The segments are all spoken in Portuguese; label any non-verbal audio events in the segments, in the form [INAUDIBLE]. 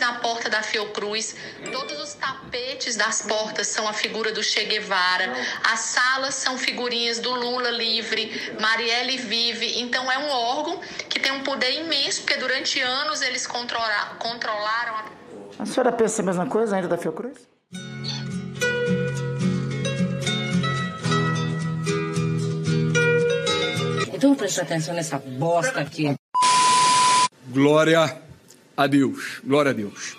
na porta da Fiocruz. Todos os tapetes das portas são a figura do Che Guevara. As salas são figurinhas do Lula livre, Marielle vive. Então é um órgão que tem um poder imenso, porque durante anos eles controla controlaram a... a senhora pensa a mesma coisa ainda da Fiocruz? Então presta atenção nessa bosta aqui. Glória a Deus. Glória a Deus.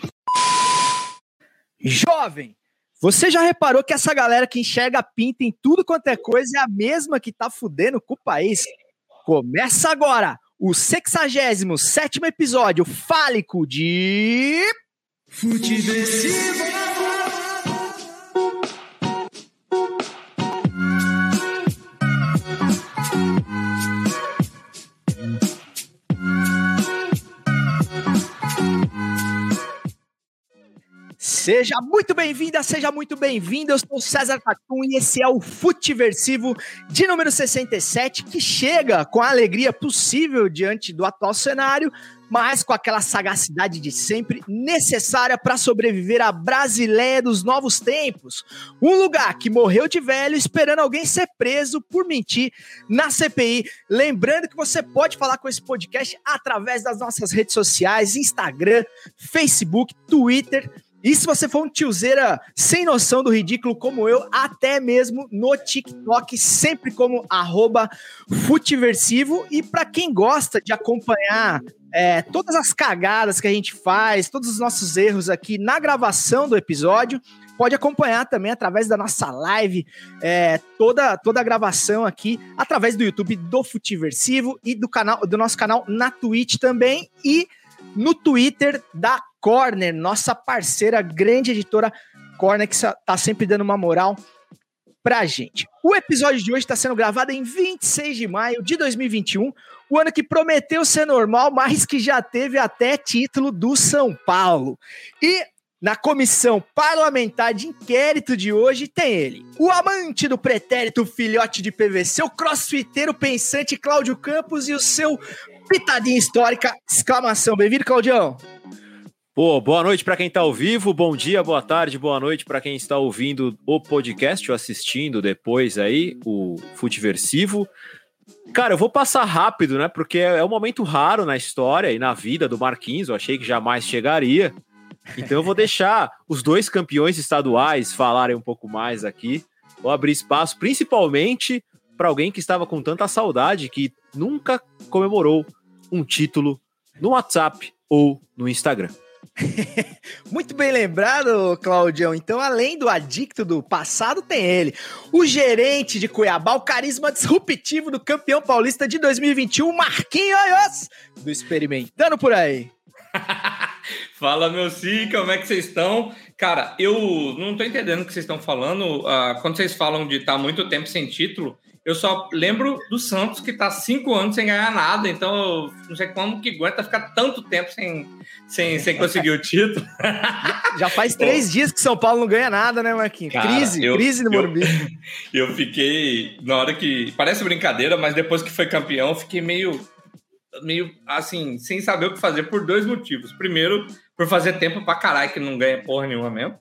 Jovem, você já reparou que essa galera que enxerga pinta em tudo quanto é coisa é a mesma que tá fudendo com o país? Começa agora o 67 episódio fálico de. Seja muito bem-vinda, seja muito bem-vindo. Eu sou César Tatum e esse é o Futeversivo de número 67, que chega com a alegria possível diante do atual cenário, mas com aquela sagacidade de sempre necessária para sobreviver à Brasileia dos novos tempos. Um lugar que morreu de velho esperando alguém ser preso por mentir na CPI. Lembrando que você pode falar com esse podcast através das nossas redes sociais: Instagram, Facebook, Twitter e se você for um tiozeira sem noção do ridículo como eu, até mesmo no TikTok, sempre como arroba futiversivo. E para quem gosta de acompanhar é, todas as cagadas que a gente faz, todos os nossos erros aqui na gravação do episódio, pode acompanhar também através da nossa live, é, toda, toda a gravação aqui, através do YouTube do Futiversivo e do, canal, do nosso canal na Twitch também. E no Twitter da Corner, nossa parceira, grande editora Corner, que tá sempre dando uma moral pra gente. O episódio de hoje está sendo gravado em 26 de maio de 2021, o ano que prometeu ser normal, mas que já teve até título do São Paulo. E na comissão parlamentar de inquérito de hoje tem ele, o amante do pretérito filhote de PVC, o crossfiteiro pensante Cláudio Campos e o seu pitadinha histórica, exclamação. Bem-vindo, Claudião. Pô, boa noite para quem está ao vivo, bom dia, boa tarde, boa noite para quem está ouvindo o podcast ou assistindo depois aí, o Futeversivo. Cara, eu vou passar rápido, né? Porque é um momento raro na história e na vida do Marquinhos, eu achei que jamais chegaria. Então eu vou deixar os dois campeões estaduais falarem um pouco mais aqui. Vou abrir espaço, principalmente para alguém que estava com tanta saudade que nunca comemorou um título no WhatsApp ou no Instagram. [LAUGHS] Muito bem lembrado, Claudião. Então, além do adicto do passado, tem ele, o gerente de Cuiabá, o carisma disruptivo do campeão paulista de 2021, Marquinhos, do Experimentando por aí. [LAUGHS] Fala, meu sim, como é que vocês estão? Cara, eu não tô entendendo o que vocês estão falando. Uh, quando vocês falam de estar tá muito tempo sem título, eu só lembro do Santos que está cinco anos sem ganhar nada, então eu não sei como que aguenta ficar tanto tempo sem, sem, sem conseguir o título. Já, [LAUGHS] já faz três dias que São Paulo não ganha nada, né, Marquinhos? Cara, crise, eu, crise no Morumbi. Eu, [LAUGHS] eu fiquei, na hora que. Parece brincadeira, mas depois que foi campeão, fiquei meio. meio assim, sem saber o que fazer por dois motivos. Primeiro, por fazer tempo pra caralho que não ganha porra nenhuma mesmo.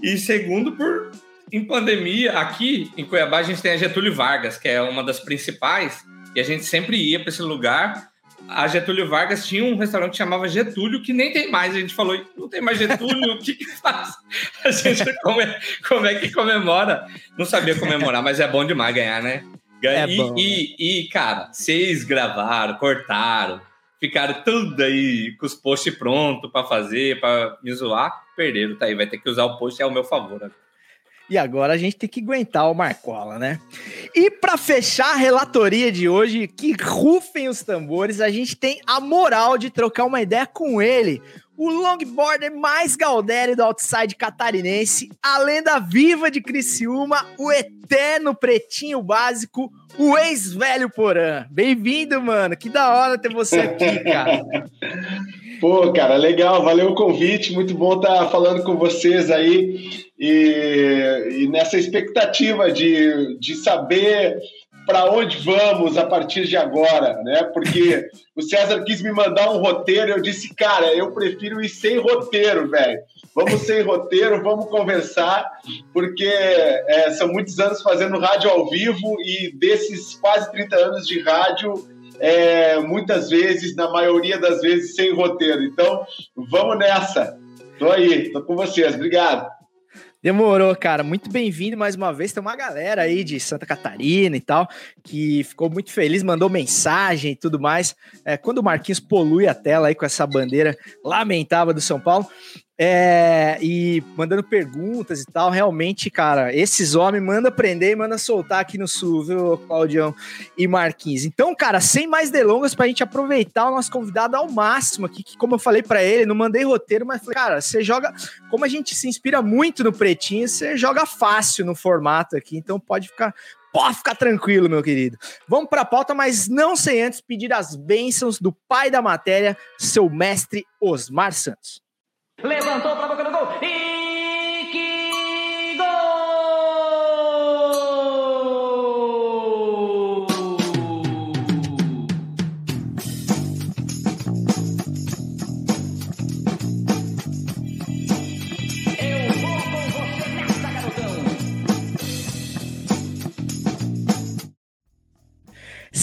E segundo, por em pandemia, aqui em Cuiabá, a gente tem a Getúlio Vargas, que é uma das principais, e a gente sempre ia para esse lugar. A Getúlio Vargas tinha um restaurante que chamava Getúlio, que nem tem mais. A gente falou, não tem mais Getúlio, o que, que faz? [LAUGHS] A gente, como é, como é que comemora? Não sabia comemorar, mas é bom demais ganhar, né? É e, bom, e, e, cara, vocês gravaram, cortaram, ficaram tudo aí com os posts prontos para fazer, para me zoar, perderam, tá aí. Vai ter que usar o post ao meu favor. Né? E agora a gente tem que aguentar o Marcola, né? E para fechar a relatoria de hoje, que rufem os tambores, a gente tem a moral de trocar uma ideia com ele, o longboarder mais Galdério do outside catarinense, a lenda viva de Criciúma, o eterno pretinho básico, o ex-velho Porã. Bem-vindo, mano. Que da hora ter você aqui, [LAUGHS] cara. Pô, cara, legal. Valeu o convite. Muito bom estar falando com vocês aí. E, e nessa expectativa de, de saber para onde vamos a partir de agora, né? Porque o César quis me mandar um roteiro, eu disse, cara, eu prefiro ir sem roteiro, velho. Vamos sem roteiro, vamos conversar, porque é, são muitos anos fazendo rádio ao vivo e desses quase 30 anos de rádio, é, muitas vezes, na maioria das vezes, sem roteiro. Então, vamos nessa. Tô aí, tô com vocês. Obrigado. Demorou, cara. Muito bem-vindo mais uma vez. Tem uma galera aí de Santa Catarina e tal que ficou muito feliz, mandou mensagem e tudo mais. É, quando o Marquinhos polui a tela aí com essa bandeira lamentável do São Paulo, é, e mandando perguntas e tal. Realmente, cara, esses homens manda prender e manda soltar aqui no sul, viu, Claudião e Marquinhos. Então, cara, sem mais delongas, pra gente aproveitar o nosso convidado ao máximo aqui, que como eu falei para ele, não mandei roteiro, mas falei, cara, você joga. Como a gente se inspira muito no pretinho, você joga fácil no formato aqui, então pode ficar. Pode ficar tranquilo, meu querido. Vamos para a pauta, mas não sem antes pedir as bênçãos do pai da matéria, seu mestre Osmar Santos. Levantou para boca do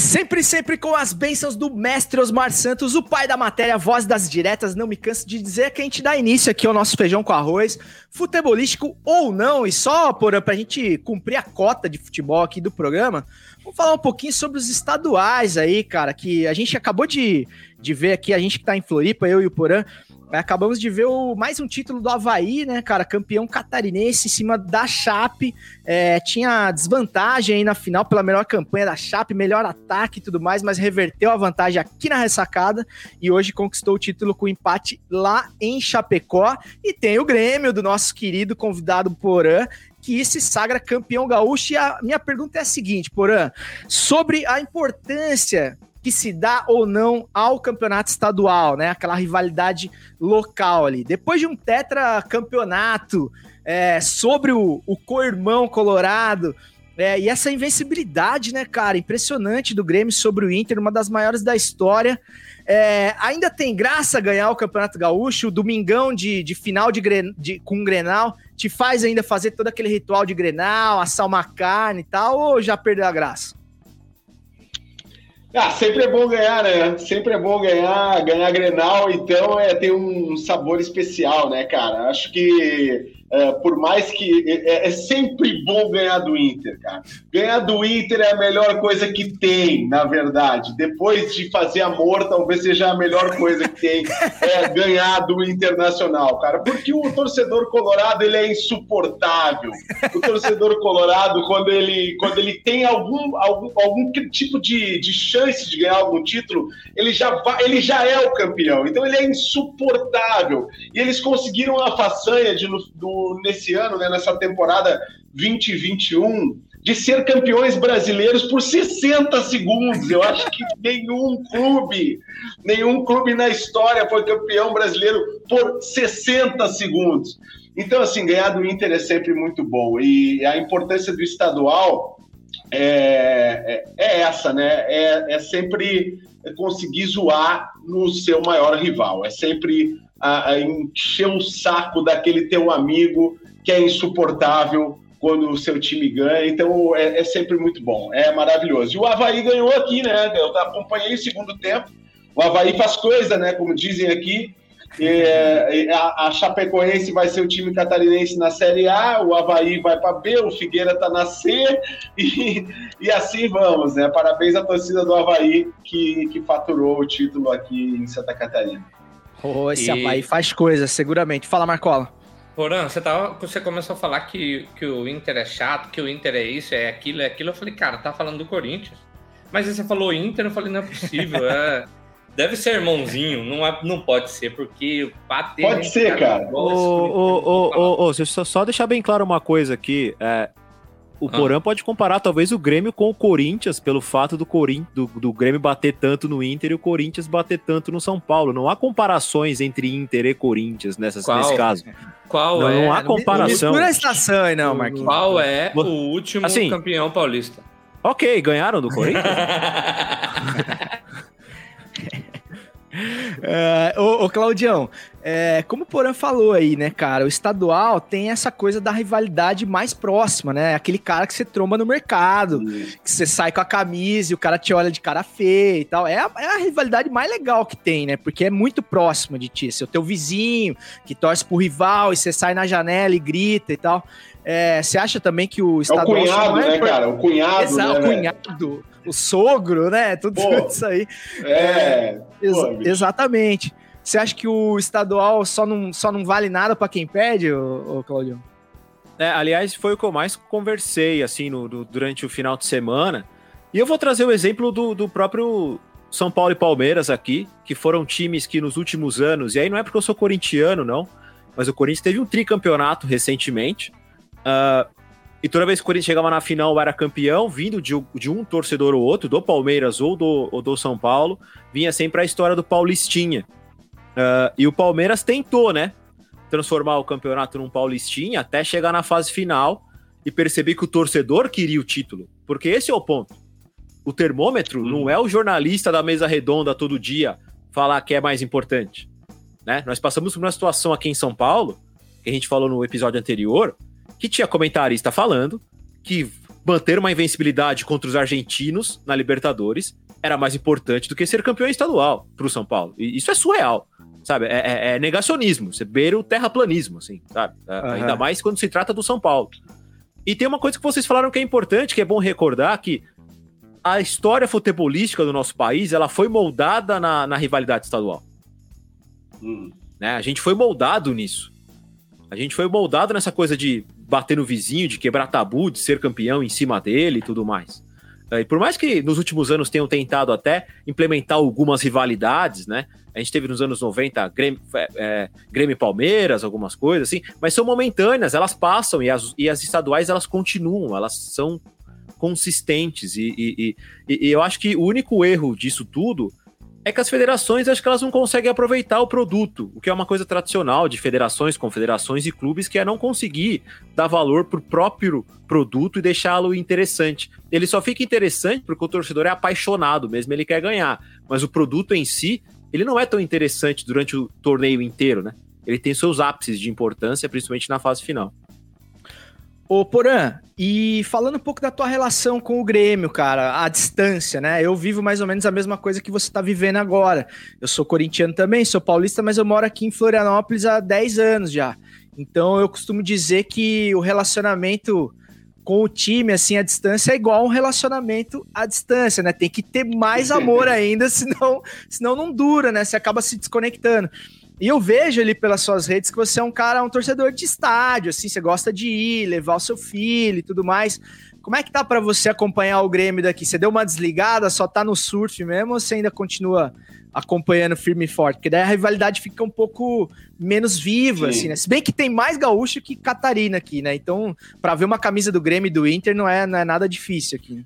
Sempre, sempre com as bênçãos do mestre Osmar Santos, o pai da matéria, voz das diretas. Não me canso de dizer que a gente dá início aqui ao nosso feijão com arroz, futebolístico ou não, e só por, pra gente cumprir a cota de futebol aqui do programa, vamos falar um pouquinho sobre os estaduais aí, cara, que a gente acabou de, de ver aqui, a gente que tá em Floripa, eu e o Porã, Acabamos de ver o, mais um título do Havaí, né, cara? Campeão catarinense em cima da Chape. É, tinha desvantagem aí na final pela melhor campanha da Chape, melhor ataque e tudo mais, mas reverteu a vantagem aqui na ressacada e hoje conquistou o título com empate lá em Chapecó. E tem o Grêmio do nosso querido convidado Porã, que se sagra campeão gaúcho. E a minha pergunta é a seguinte, Porã, sobre a importância que se dá ou não ao campeonato estadual, né? Aquela rivalidade local ali. Depois de um tetracampeonato é, sobre o, o co-irmão colorado, é, e essa invencibilidade, né, cara, impressionante do Grêmio sobre o Inter, uma das maiores da história. É, ainda tem graça ganhar o Campeonato Gaúcho, o domingão de, de final de, de, com o Grenal, te faz ainda fazer todo aquele ritual de Grenal, assar uma carne e tal, ou já perdeu a graça? Ah, sempre é bom ganhar, né? Sempre é bom ganhar, ganhar Grenal, então é ter um sabor especial, né, cara? Acho que é, por mais que é, é, sempre bom ganhar do Inter, cara. Ganhar do Inter é a melhor coisa que tem, na verdade. Depois de fazer amor, talvez seja a melhor coisa que tem é ganhar do Internacional, cara. Porque o torcedor colorado ele é insuportável. O torcedor colorado, quando ele, quando ele tem algum, algum, algum tipo de, de chance de ganhar algum título, ele já, vai, ele já é o campeão. Então ele é insuportável. E eles conseguiram a façanha de, do nesse ano, né, nessa temporada 2021, de ser campeões brasileiros por 60 segundos. Eu acho que [LAUGHS] nenhum clube, nenhum clube na história foi campeão brasileiro por 60 segundos. Então, assim, ganhar do Inter é sempre muito bom. E a importância do estadual é, é, é essa, né? É, é sempre conseguir zoar no seu maior rival. É sempre a, a encher o saco daquele teu amigo que é insuportável quando o seu time ganha. Então é, é, sempre muito bom, é maravilhoso. E o Havaí ganhou aqui, né? Eu acompanhei o segundo tempo. O Havaí faz coisa, né? Como dizem aqui. E, a, a Chapecoense vai ser o time catarinense na Série A, o Havaí vai para B, o Figueira está na C, e, e assim vamos, né? Parabéns à torcida do Havaí que, que faturou o título aqui em Santa Catarina. Oh, esse e... Havaí faz coisa, seguramente. Fala, Marcola. Porã, você, tava, você começou a falar que, que o Inter é chato, que o Inter é isso, é aquilo, é aquilo. Eu falei, cara, tá falando do Corinthians. Mas aí você falou Inter, eu falei, não é possível. É, [LAUGHS] deve ser irmãozinho, não, é, não pode ser, porque bater. Pode ser, cara. Ô, ô, ô, ô, só, só deixar bem claro uma coisa aqui. É, o ah. Porã pode comparar talvez o Grêmio com o Corinthians pelo fato do, Corin do, do, Grêmio bater tanto no Inter e o Corinthians bater tanto no São Paulo. Não há comparações entre Inter e Corinthians nessas, nesse caso. Qual não, é? Não há comparação. Não estação aí, não, Marquinhos. Qual é o último assim, campeão paulista? Ok, ganharam do Corinthians? [LAUGHS] É, ô, ô, Claudião, é, como o Porã falou aí, né, cara, o estadual tem essa coisa da rivalidade mais próxima, né? Aquele cara que você tromba no mercado, que você sai com a camisa e o cara te olha de cara feia e tal. É a, é a rivalidade mais legal que tem, né? Porque é muito próxima de ti. Seu teu vizinho que torce pro rival e você sai na janela e grita e tal. É, você acha também que o É o estadual. cunhado, é né, cara? O cunhado, Exato, né, o velho? O sogro, né? Tudo Pô. isso aí. É. Ex- Pô, exatamente. Você acha que o estadual só não, só não vale nada pra quem perde, ô, ô Claudio? É, aliás, foi o que eu mais conversei, assim, no- do- durante o final de semana. E eu vou trazer o exemplo do, do próprio São Paulo e Palmeiras aqui, que foram times que nos últimos anos, e aí não é porque eu sou corintiano, não, mas o Corinthians teve um tricampeonato recentemente. ah, e toda vez que o Corinthians chegava na final, era campeão, vindo de, de um torcedor ou outro, do Palmeiras ou do, ou do São Paulo, vinha sempre a história do Paulistinha. Ah, e o Palmeiras tentou, né? transformar o campeonato num Paulistinha até chegar na fase final e perceber que o torcedor queria o título. Porque esse é o ponto. O termômetro não é o jornalista da mesa redonda todo dia falar que é mais importante. Né? Nós passamos por uma situação aqui em São Paulo, que a gente falou no episódio anterior, que tinha comentarista falando que manter uma invencibilidade contra os argentinos na Libertadores era mais importante do que ser campeão estadual para o São Paulo. E isso é surreal sabe? É, é- é negacionismo, você beira o terraplanismo, assim, sabe? É, Aham. Ainda mais quando se trata do São Paulo. E tem uma coisa que vocês falaram que é importante, que é bom recordar que a história futebolística do nosso país, ela foi moldada na, na rivalidade estadual. Hum. Né? A gente foi moldado nisso. A gente foi moldado nessa coisa de bater no vizinho, de quebrar tabu, de ser campeão em cima dele e tudo mais. É, E por mais que nos últimos anos tenham tentado até implementar algumas rivalidades, né? A gente teve nos anos 90 Grêmio, é, é, Grêmio e Palmeiras, algumas coisas assim, mas são momentâneas, elas passam e as, e as estaduais elas continuam, elas são consistentes. E, e, e- e eu acho que o único erro disso tudo é que as federações acho que elas não conseguem aproveitar o produto, o que é uma coisa tradicional de federações, confederações e clubes, que é não conseguir dar valor pro próprio produto e deixá-lo interessante. Ele só fica interessante porque o torcedor é apaixonado mesmo, ele quer ganhar. Mas o produto em si, ele não é tão interessante durante o torneio inteiro, né? Ele tem seus ápices de importância, principalmente na fase final. Ô, Porã, e falando um pouco da tua relação com o Grêmio, cara, à distância, né? Eu vivo mais ou menos a mesma coisa que você tá vivendo agora. Eu sou corintiano também, sou paulista, mas eu moro aqui em Florianópolis há 10 anos já. Então eu costumo dizer que o relacionamento com o time, assim, à distância, é igual um relacionamento à distância, né? Tem que ter mais amor [LAUGHS] ainda, senão, senão não dura, né? Você acaba se desconectando. E eu vejo ali pelas suas redes que você é um cara, um torcedor de estádio, assim, você gosta de ir, levar o seu filho e tudo mais. Como é que tá pra você acompanhar o Grêmio daqui? Você deu uma desligada, só tá no surf mesmo ou você ainda continua acompanhando firme e forte? Porque daí a rivalidade fica um pouco menos viva, Sim. assim, né? Se bem que tem mais gaúcho que Catarina aqui, né? Então, pra ver uma camisa do Grêmio e do Inter não é, não é nada difícil aqui. né?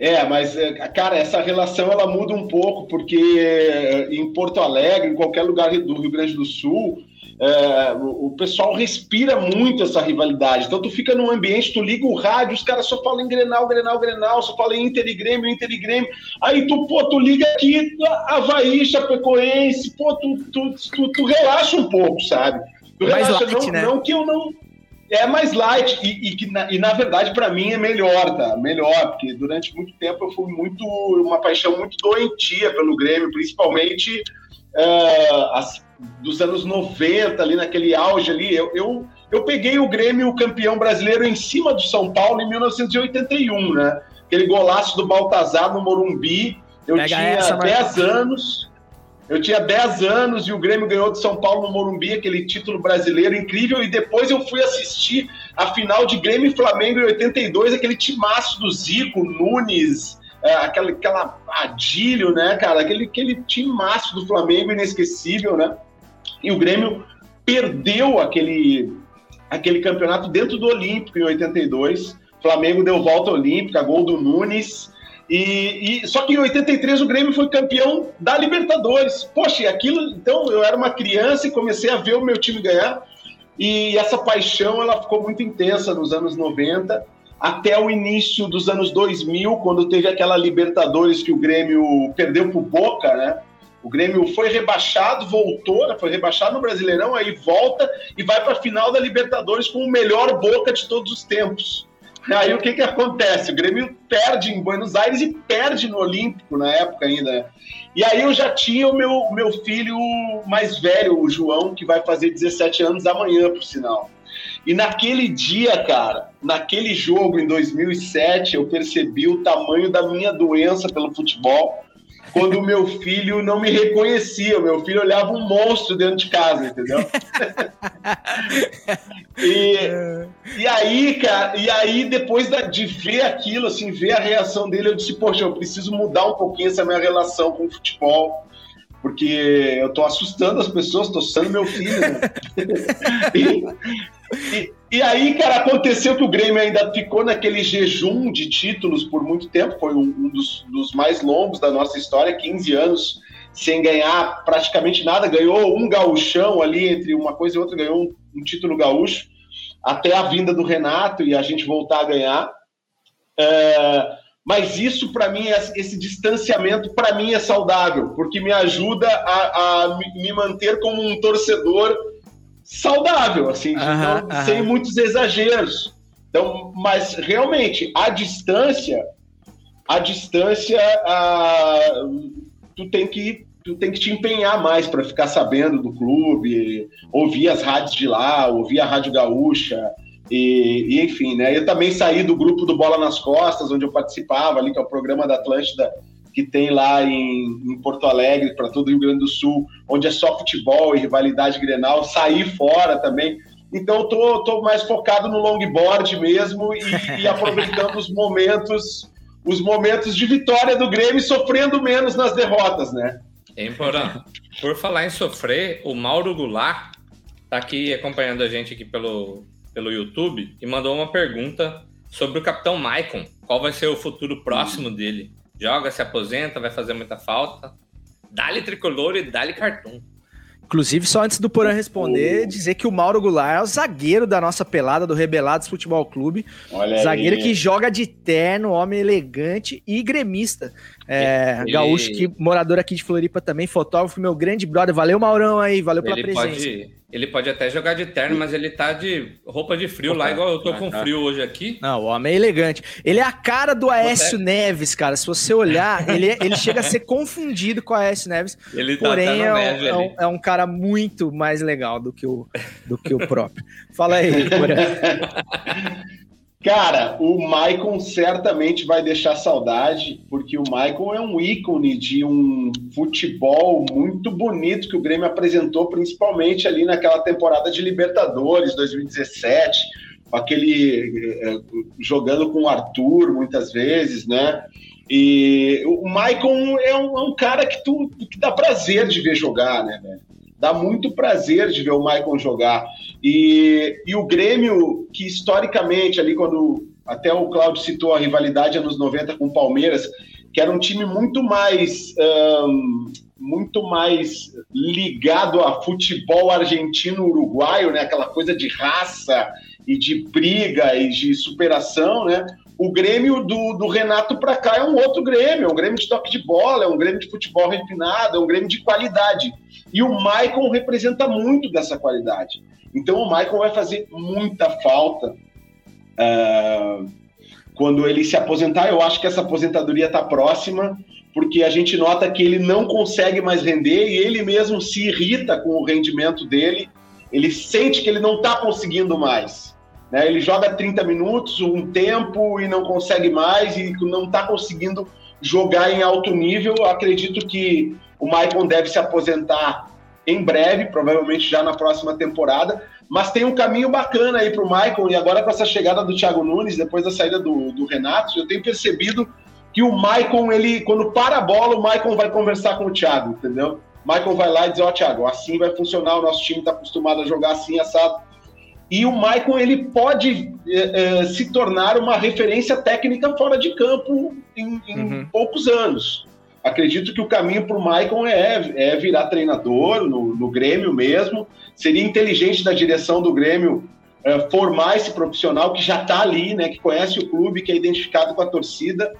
É, mas, é, cara, essa relação ela muda um pouco, porque é, em Porto Alegre, em qualquer lugar do Rio Grande do Sul, é, o o pessoal respira muito essa rivalidade. Então, tu fica num ambiente, tu liga o rádio, os caras só falam em Grenal, Grenal, Grenal, só falam em Inter e Grêmio, Inter e Grêmio. Aí tu, pô, tu liga aqui, Havaí, Chapecoense, pô, tu, tu, tu, tu relaxa um pouco, sabe? Tu Mais relaxa, light, não, né? não que eu não é mais light e, e, que na, e na verdade para mim é melhor, tá? Melhor, porque durante muito tempo eu fui muito uma paixão muito doentia pelo Grêmio, principalmente ah, as- dos anos 90 ali naquele auge ali. Eu, eu, eu peguei o Grêmio campeão brasileiro em cima do São Paulo em 1981, né? Aquele golaço do Baltazar no Morumbi. Eu Pega tinha essa, Marcos. 10 anos. Eu tinha 10 anos e o Grêmio ganhou de São Paulo no Morumbi, aquele título brasileiro incrível. E depois eu fui assistir a final de Grêmio e Flamengo em 82, aquele timaço do Zico, Nunes, é, aquela, aquela Adílio, né, cara? Aquele, aquele timaço do Flamengo inesquecível, né? E o Grêmio perdeu aquele, aquele campeonato dentro do Olímpico em 82. Flamengo deu volta olímpica, gol do Nunes. E, e- só que em 83 o Grêmio foi campeão da Libertadores. Poxa, aquilo, então eu era uma criança e comecei a ver o meu time ganhar. E essa paixão ela ficou muito intensa nos anos 90. até o início dos anos 2000, quando teve aquela Libertadores que o Grêmio perdeu pro Boca, né? O Grêmio foi rebaixado, voltou, né? foi rebaixado no Brasileirão, aí volta e vai para a final da Libertadores com o melhor Boca de todos os tempos. Aí o que, que acontece? O Grêmio perde em Buenos Aires e perde no Olímpico na época ainda. né? E aí eu já tinha o meu, meu filho mais velho, o João, que vai fazer 17 anos amanhã, por sinal. E naquele dia, cara, naquele jogo em 2007, eu percebi o tamanho da minha doença pelo futebol quando o meu filho não me reconhecia. O meu filho olhava um monstro dentro de casa, entendeu? [LAUGHS] e, e aí, cara, e aí depois da- de ver aquilo, assim, ver a reação dele, eu disse, poxa, eu preciso mudar um pouquinho essa minha relação com o futebol. Porque eu tô assustando as pessoas, tô assustando meu filho. Né? e, [LAUGHS] e- aí, cara, aconteceu que o Grêmio ainda ficou naquele jejum de títulos por muito tempo, foi um, um dos, dos mais longos da nossa história, 15 anos sem ganhar praticamente nada, ganhou um gauchão ali, entre uma coisa e outra, ganhou um, um título gaúcho, até a vinda do Renato e a gente voltar a ganhar. É, mas isso, para mim, é- esse distanciamento, para mim, é saudável, porque me ajuda a, a me manter como um torcedor saudável, assim, de Aham, não- aham. sem muitos exageros. Então, mas realmente, a distância, a distância, ah, tu tem que tu tem que te empenhar mais para ficar sabendo do clube, ouvir as rádios de lá, ouvir a Rádio Gaúcha, e, e, enfim, né? Eu também saí do grupo do Bola nas Costas, onde eu participava ali, que é o programa da Atlântida que tem lá em, em Porto Alegre, para todo o Rio Grande do Sul, onde é só futebol e rivalidade grenal, saí fora também. Então, eu tô, tô mais focado no longboard mesmo e, e aproveitando os momentos, os momentos de vitória do Grêmio, e sofrendo menos nas derrotas, né? Hein, Porã? Por falar em sofrer, o Mauro Goulart tá aqui acompanhando a gente aqui pelo, pelo YouTube e mandou uma pergunta sobre o Capitão Maicon. Qual vai ser o futuro próximo dele? Joga, se aposenta, vai fazer muita falta? Dá-lhe tricolor e dá-lhe cartão. Inclusive, só antes do Porã responder, dizer que o Mauro Goulart é o zagueiro da nossa pelada do Rebelados Futebol Clube. Olha aí. zagueiro que joga de terno, homem elegante e gremista. É, Ele- Gaúcho, que morador aqui de Floripa também, fotógrafo, meu grande brother. Valeu, Maurão aí, valeu pela Ele presença. pode, ele pode até jogar de terno, mas ele tá de roupa de frio lá, igual eu tô com frio hoje aqui. Não, o homem é elegante. Ele é a cara do Aécio Neves, cara. Se você olhar, [LAUGHS] ele, ele chega a ser confundido com o Aécio Neves. Ele tá Porém, até é, um- neve é um, é um cara muito mais legal do que o, do que o próprio. Fala aí, [LAUGHS] Porã. Cara, o Maicon certamente vai deixar saudade, porque o Maicon é um ícone de um futebol muito bonito que o Grêmio apresentou, principalmente ali naquela temporada de Libertadores 2017, com aquele eh, jogando com o Arthur muitas vezes, né? E o Maicon é um, é um cara que, tu, que dá prazer de ver jogar, né, velho? Dá muito prazer de ver o Maicon jogar. E, e o Grêmio, que historicamente, ali quando até o Claudio citou a rivalidade anos 90 com o Palmeiras, que era um time muito mais ahn, muito mais ligado a futebol argentino-uruguaio, né? Aquela coisa de raça e de briga e de superação, né? O Grêmio do, do Renato para cá é um outro Grêmio, é um Grêmio de toque de bola, é um Grêmio de futebol refinado, é um Grêmio de qualidade. E o Maicon representa muito dessa qualidade. Então o Maicon vai fazer muita falta ah, quando ele se aposentar. Eu acho que essa aposentadoria está próxima, porque a gente nota que ele não consegue mais render e ele mesmo se irrita com o rendimento dele. Ele sente que ele não está conseguindo mais. Né? Ele joga 30 minutos, um tempo e não consegue mais e não está conseguindo jogar em alto nível. Eu acredito que o Maicon deve se aposentar em breve, provavelmente já na próxima temporada. Mas tem um caminho bacana aí para o Maicon, e agora com essa chegada do Thiago Nunes, depois da saída do, do Renato, eu tenho percebido que o Maicon, ele, quando para a bola, o Maicon vai conversar com o Thiago, entendeu? Maicon vai lá e diz, ó, Thiago, assim vai funcionar, o nosso time está acostumado a jogar assim, assado. E o Maicon, ele pode eh, eh, se tornar uma referência técnica fora de campo em, em Uhum. poucos anos. Acredito que o caminho para o Maicon é, é virar treinador no, no Grêmio mesmo. Seria inteligente da direção do Grêmio é, formar esse profissional que já está ali, né, que conhece o clube, que é identificado com a torcida.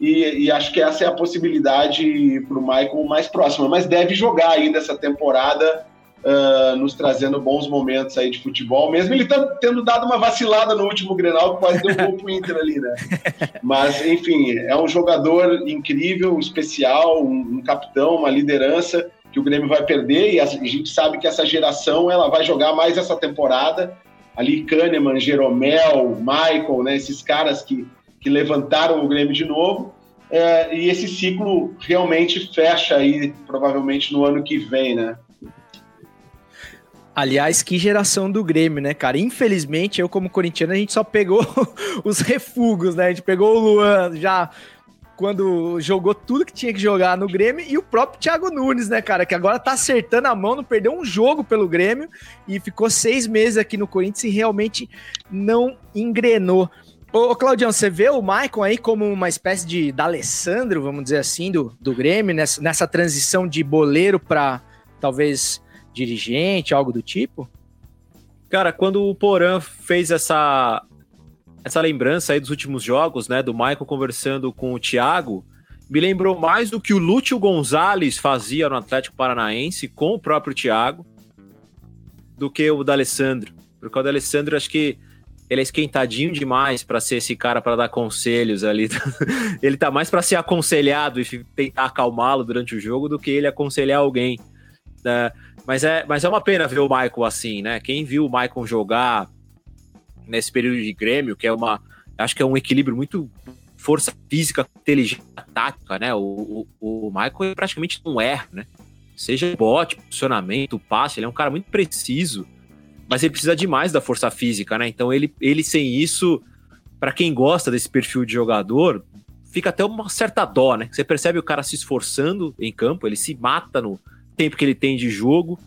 E, e acho que essa é a possibilidade para o Michael mais próxima. Mas deve jogar ainda essa temporada, uh, nos trazendo bons momentos aí de futebol, mesmo ele tá tendo dado uma vacilada no último Grenal, que quase deu um gol pro Inter ali, né? [LAUGHS] Mas, enfim, é um jogador incrível, especial, um, um capitão, uma liderança que o Grêmio vai perder e a gente sabe que essa geração ela vai jogar mais essa temporada. Ali Kahneman, Jeromel, Michael, né, esses caras que, que levantaram o Grêmio de novo. É, e esse ciclo realmente fecha aí, provavelmente no ano que vem, né? Aliás, que geração do Grêmio, né, cara? Infelizmente, eu como corintiano, a gente só pegou [LAUGHS] os refugos, né? A gente pegou o Luan já quando jogou tudo que tinha que jogar no Grêmio e o próprio Thiago Nunes, né, cara, que agora tá acertando a mão, não perdeu um jogo pelo Grêmio e ficou seis meses aqui no Corinthians e realmente não engrenou. Ô, Claudião, você vê o Maicon aí como uma espécie de D'Alessandro, vamos dizer assim, do, do Grêmio, nessa, nessa transição de boleiro para talvez dirigente, algo do tipo? Cara, quando o Porã fez essa essa lembrança aí dos últimos jogos, né, do Michael conversando com o Thiago, me lembrou mais do que o Lúcio Gonzalez fazia no Atlético Paranaense com o próprio Thiago do que o D'Alessandro. Porque o D'Alessandro acho que ele é esquentadinho demais para ser esse cara para dar conselhos ali. [LAUGHS] ele tá mais para ser aconselhado e tentar acalmá-lo durante o jogo do que ele aconselhar alguém. Né? Mas é, mas é uma pena ver o Michael assim, né? Quem viu o Michael jogar nesse período de Grêmio, que é uma. Acho que é um equilíbrio muito força física, inteligência tática, né? O, o, o Michael praticamente não erra, né? Seja bote, posicionamento, passe, ele é um cara muito preciso, mas ele precisa demais da força física, né? Então ele, ele sem isso, para quem gosta desse perfil de jogador, fica até uma certa dó, né? Você percebe o cara se esforçando em campo, ele se mata no, tempo que ele tem de jogo.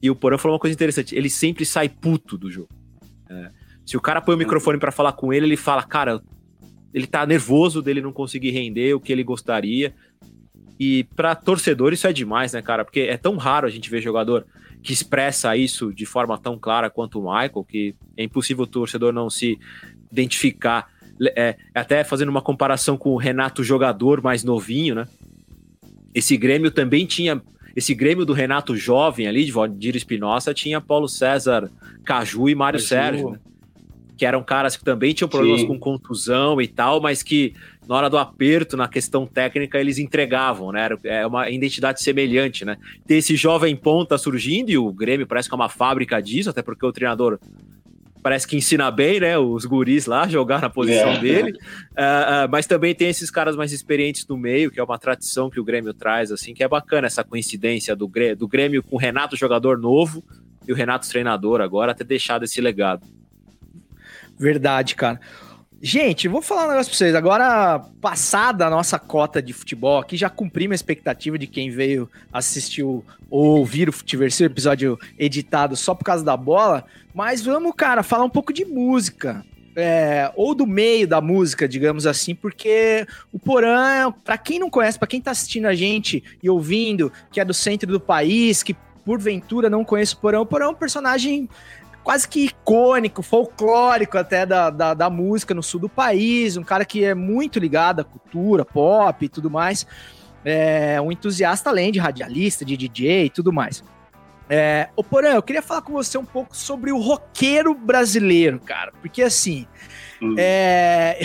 E o Porã falou uma coisa interessante: ele sempre sai puto do jogo. É, se o cara põe o microfone para falar com ele, ele fala, cara, ele tá nervoso dele não conseguir render o que ele gostaria. E para torcedor isso é demais, né, cara? Porque é tão raro a gente ver jogador que expressa isso de forma tão clara quanto o Michael, que é impossível o torcedor não se identificar. É, até fazendo uma comparação com o Renato jogador mais novinho, né? Esse Grêmio também tinha esse Grêmio do Renato Jovem ali, de Valdir Espinosa, tinha Paulo César Caju e Mário Caju. Sérgio, né? que eram caras que também tinham problemas Sim. com contusão e tal, mas que na hora do aperto, na questão técnica, eles entregavam, né? É uma identidade semelhante, né? Ter esse jovem ponta surgindo e o Grêmio parece que é uma fábrica disso, até porque o treinador parece que ensina bem, né? Os guris lá, jogar na posição é. dele. Uh, uh, mas também tem esses caras mais experientes no meio, que é uma tradição que o Grêmio traz, assim, que é bacana essa coincidência do Grêmio, do Grêmio com o Renato jogador novo e o Renato treinador agora, ter deixado esse legado. Verdade, cara. Gente, vou falar um negócio pra vocês. Agora, passada a nossa cota de futebol, aqui já cumpri minha expectativa de quem veio assistir ou ouvir o Futiverso, episódio editado só por causa da bola. Mas vamos, cara, falar um pouco de música. É, ou do meio da música, digamos assim, porque o Porã, para quem não conhece, para quem tá assistindo a gente e ouvindo, que é do centro do país, que porventura não conhece o Porão, o Porão é um personagem quase que icônico, folclórico até da, da, da, música no sul do país, um cara que é muito ligado à cultura, pop e tudo mais. É um entusiasta além de radialista, de DJ e tudo mais. É, ô Porã, eu queria falar com você um pouco sobre o roqueiro brasileiro, cara, porque assim. Hum. É,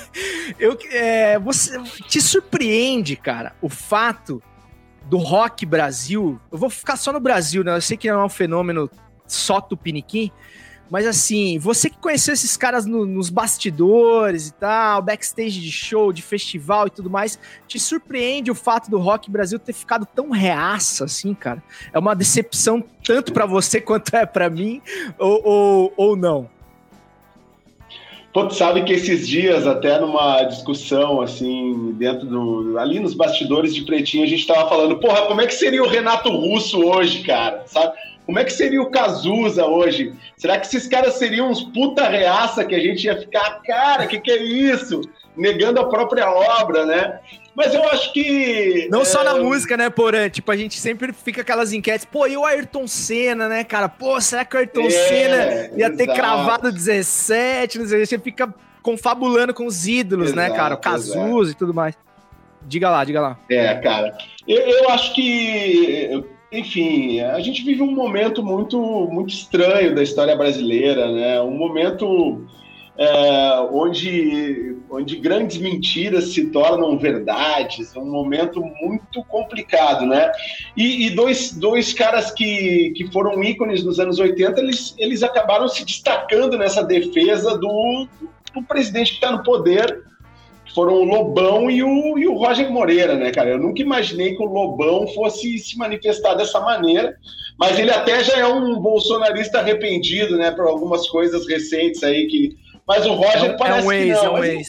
[LAUGHS] eu, é, você te surpreende, cara, o fato do rock Brasil. Eu vou ficar só no Brasil, né? Eu sei que não é um fenômeno só Tupiniquim. Mas assim, você que conheceu esses caras no, nos bastidores e tal, backstage de show, de festival e tudo mais, te surpreende o fato do Rock Brasil ter ficado tão reaça assim, cara? É uma decepção tanto para você quanto é para mim, ou, ou, ou não? Tu sabe que esses dias, até numa discussão, assim, dentro do. ali nos bastidores de Pretinho, a gente tava falando, porra, como é que seria o Renato Russo hoje, cara? Sabe? Como é que seria o Cazuza hoje? Será que esses caras seriam uns puta reaça que a gente ia ficar, cara, que que é isso? Negando a própria obra, né? Mas eu acho que. Não é, só na música, né, Porã? Tipo, a gente sempre fica aquelas enquetes. Pô, e o Ayrton Senna, né, cara? Pô, será que o Ayrton É, Senna ia ter exato. cravado 17? Não sei, você fica confabulando com os ídolos, né, Exato, cara? O Cazuza e tudo mais. Diga lá, diga lá. É, cara. Eu, eu acho que, enfim, a gente vive um momento muito, muito estranho da história brasileira, né? Um momento é, onde, onde grandes mentiras se tornam verdades, um momento muito complicado, né? E, e dois, dois caras que, que foram ícones nos anos 80, eles, eles acabaram se destacando nessa defesa do, do presidente que está no poder, foram o Lobão e o, e o Roger Moreira, né, cara? Eu nunca imaginei que o Lobão fosse se manifestar dessa maneira, mas ele até já é um bolsonarista arrependido, né, por algumas coisas recentes aí que. Mas o Roger É um- parece é um ex, que não. é um ex.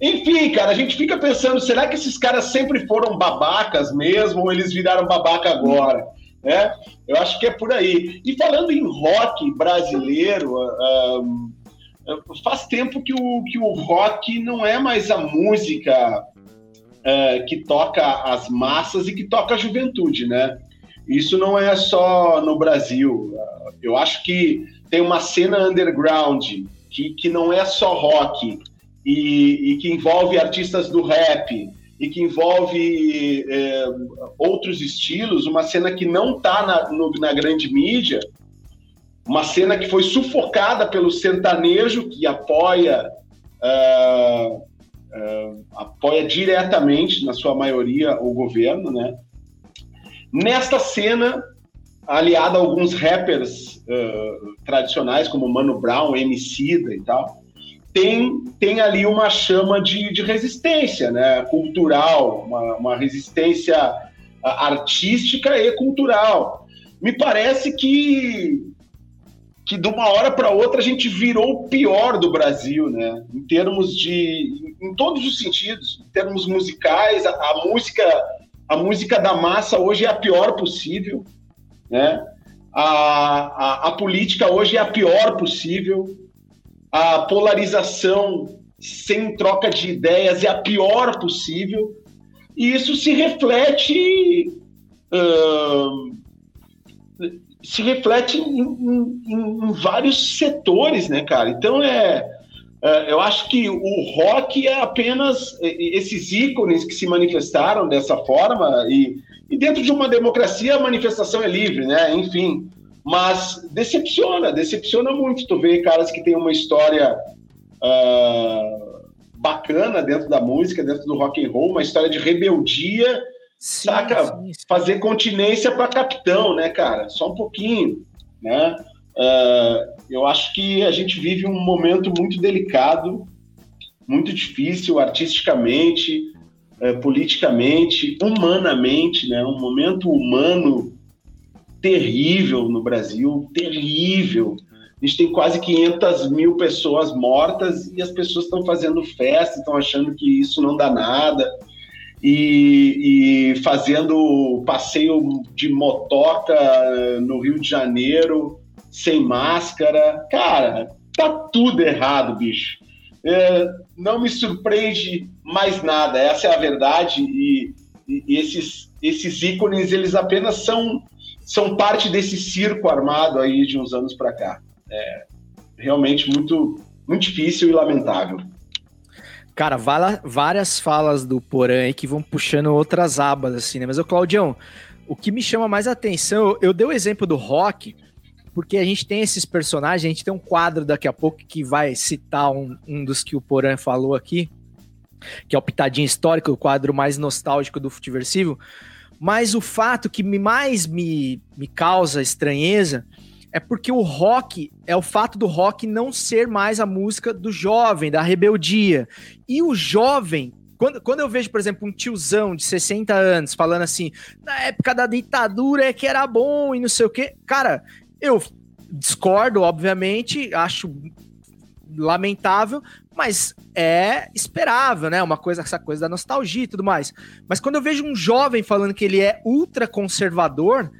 Enfim, cara, a gente fica pensando, será que esses caras sempre foram babacas mesmo ou eles viraram babaca agora? Né? Eu acho que é por aí. E falando em rock brasileiro, ah, ah, faz tempo que o, que o rock não é mais a música ah, que toca as massas e que toca a juventude, né? Isso não é só no Brasil. Eu acho que tem uma cena underground que, que não é só rock e, e que envolve artistas do rap e que envolve é, outros estilos, uma cena que não está na, na grande mídia, uma cena que foi sufocada pelo sertanejo que apoia ah, ah, apoia diretamente, na sua maioria, o governo, né? Nesta cena, aliada a alguns rappers ah, tradicionais, como Mano Brown, Emicida e tal, tem, tem ali uma chama de, de resistência né? cultural, uma, uma resistência artística e cultural. Me parece que, que de uma hora para outra a gente virou o pior do Brasil, né? em termos de. em todos os sentidos, em termos musicais, a, a música. A música da massa hoje é a pior possível, né? A, a, a política hoje é a pior possível, a polarização sem troca de ideias é a pior possível, e isso se reflete. ahn, se reflete em, em- em- vários setores, né, cara? Então é. é, Eu acho que o rock é apenas esses ícones que se manifestaram dessa forma, e, e dentro de uma democracia a manifestação é livre, né? Enfim, mas decepciona, decepciona muito tu ver caras que têm uma história ah, bacana dentro da música, dentro do rock and roll, uma história de rebeldia, Sim, saca? sim, sim. Fazer continência para capitão, né, cara? Só um pouquinho, né? Ah, eu acho que a gente vive um momento muito delicado, muito difícil artisticamente, eh, politicamente, humanamente, né? Um momento humano terrível no Brasil, terrível. A gente tem quase 500 mil pessoas mortas e as pessoas estão fazendo festa, estão achando que isso não dá nada e, e fazendo passeio de motoca no Rio de Janeiro sem máscara. Cara, tá tudo errado, bicho. É, não me surpreende mais nada, essa é a verdade. E, e- e esses, esses ícones, eles apenas são, são parte desse circo armado aí de uns anos para cá. É realmente muito, muito difícil e lamentável. Cara, várias falas do Porã aí que vão puxando outras abas, assim, né? Mas, ô Claudião, o que me chama mais atenção, eu, dei o exemplo do rock, porque a gente tem esses personagens, a gente tem um quadro daqui a pouco que vai citar um, um dos que o Porã falou aqui, que é o Pitadinha Histórico, o quadro mais nostálgico do Futiversivo. Mas o fato que me mais me, me causa estranheza é porque o rock é o fato do rock não ser mais a música do jovem, da rebeldia. E o jovem, quando, quando eu vejo, por exemplo, um tiozão de 60 anos falando assim, na época da ditadura é que era bom e não sei o quê, cara, eu discordo, obviamente, acho lamentável, mas é esperável, né? Uma coisa, essa coisa da nostalgia e tudo mais. Mas quando eu vejo um jovem falando que ele é ultra conservador,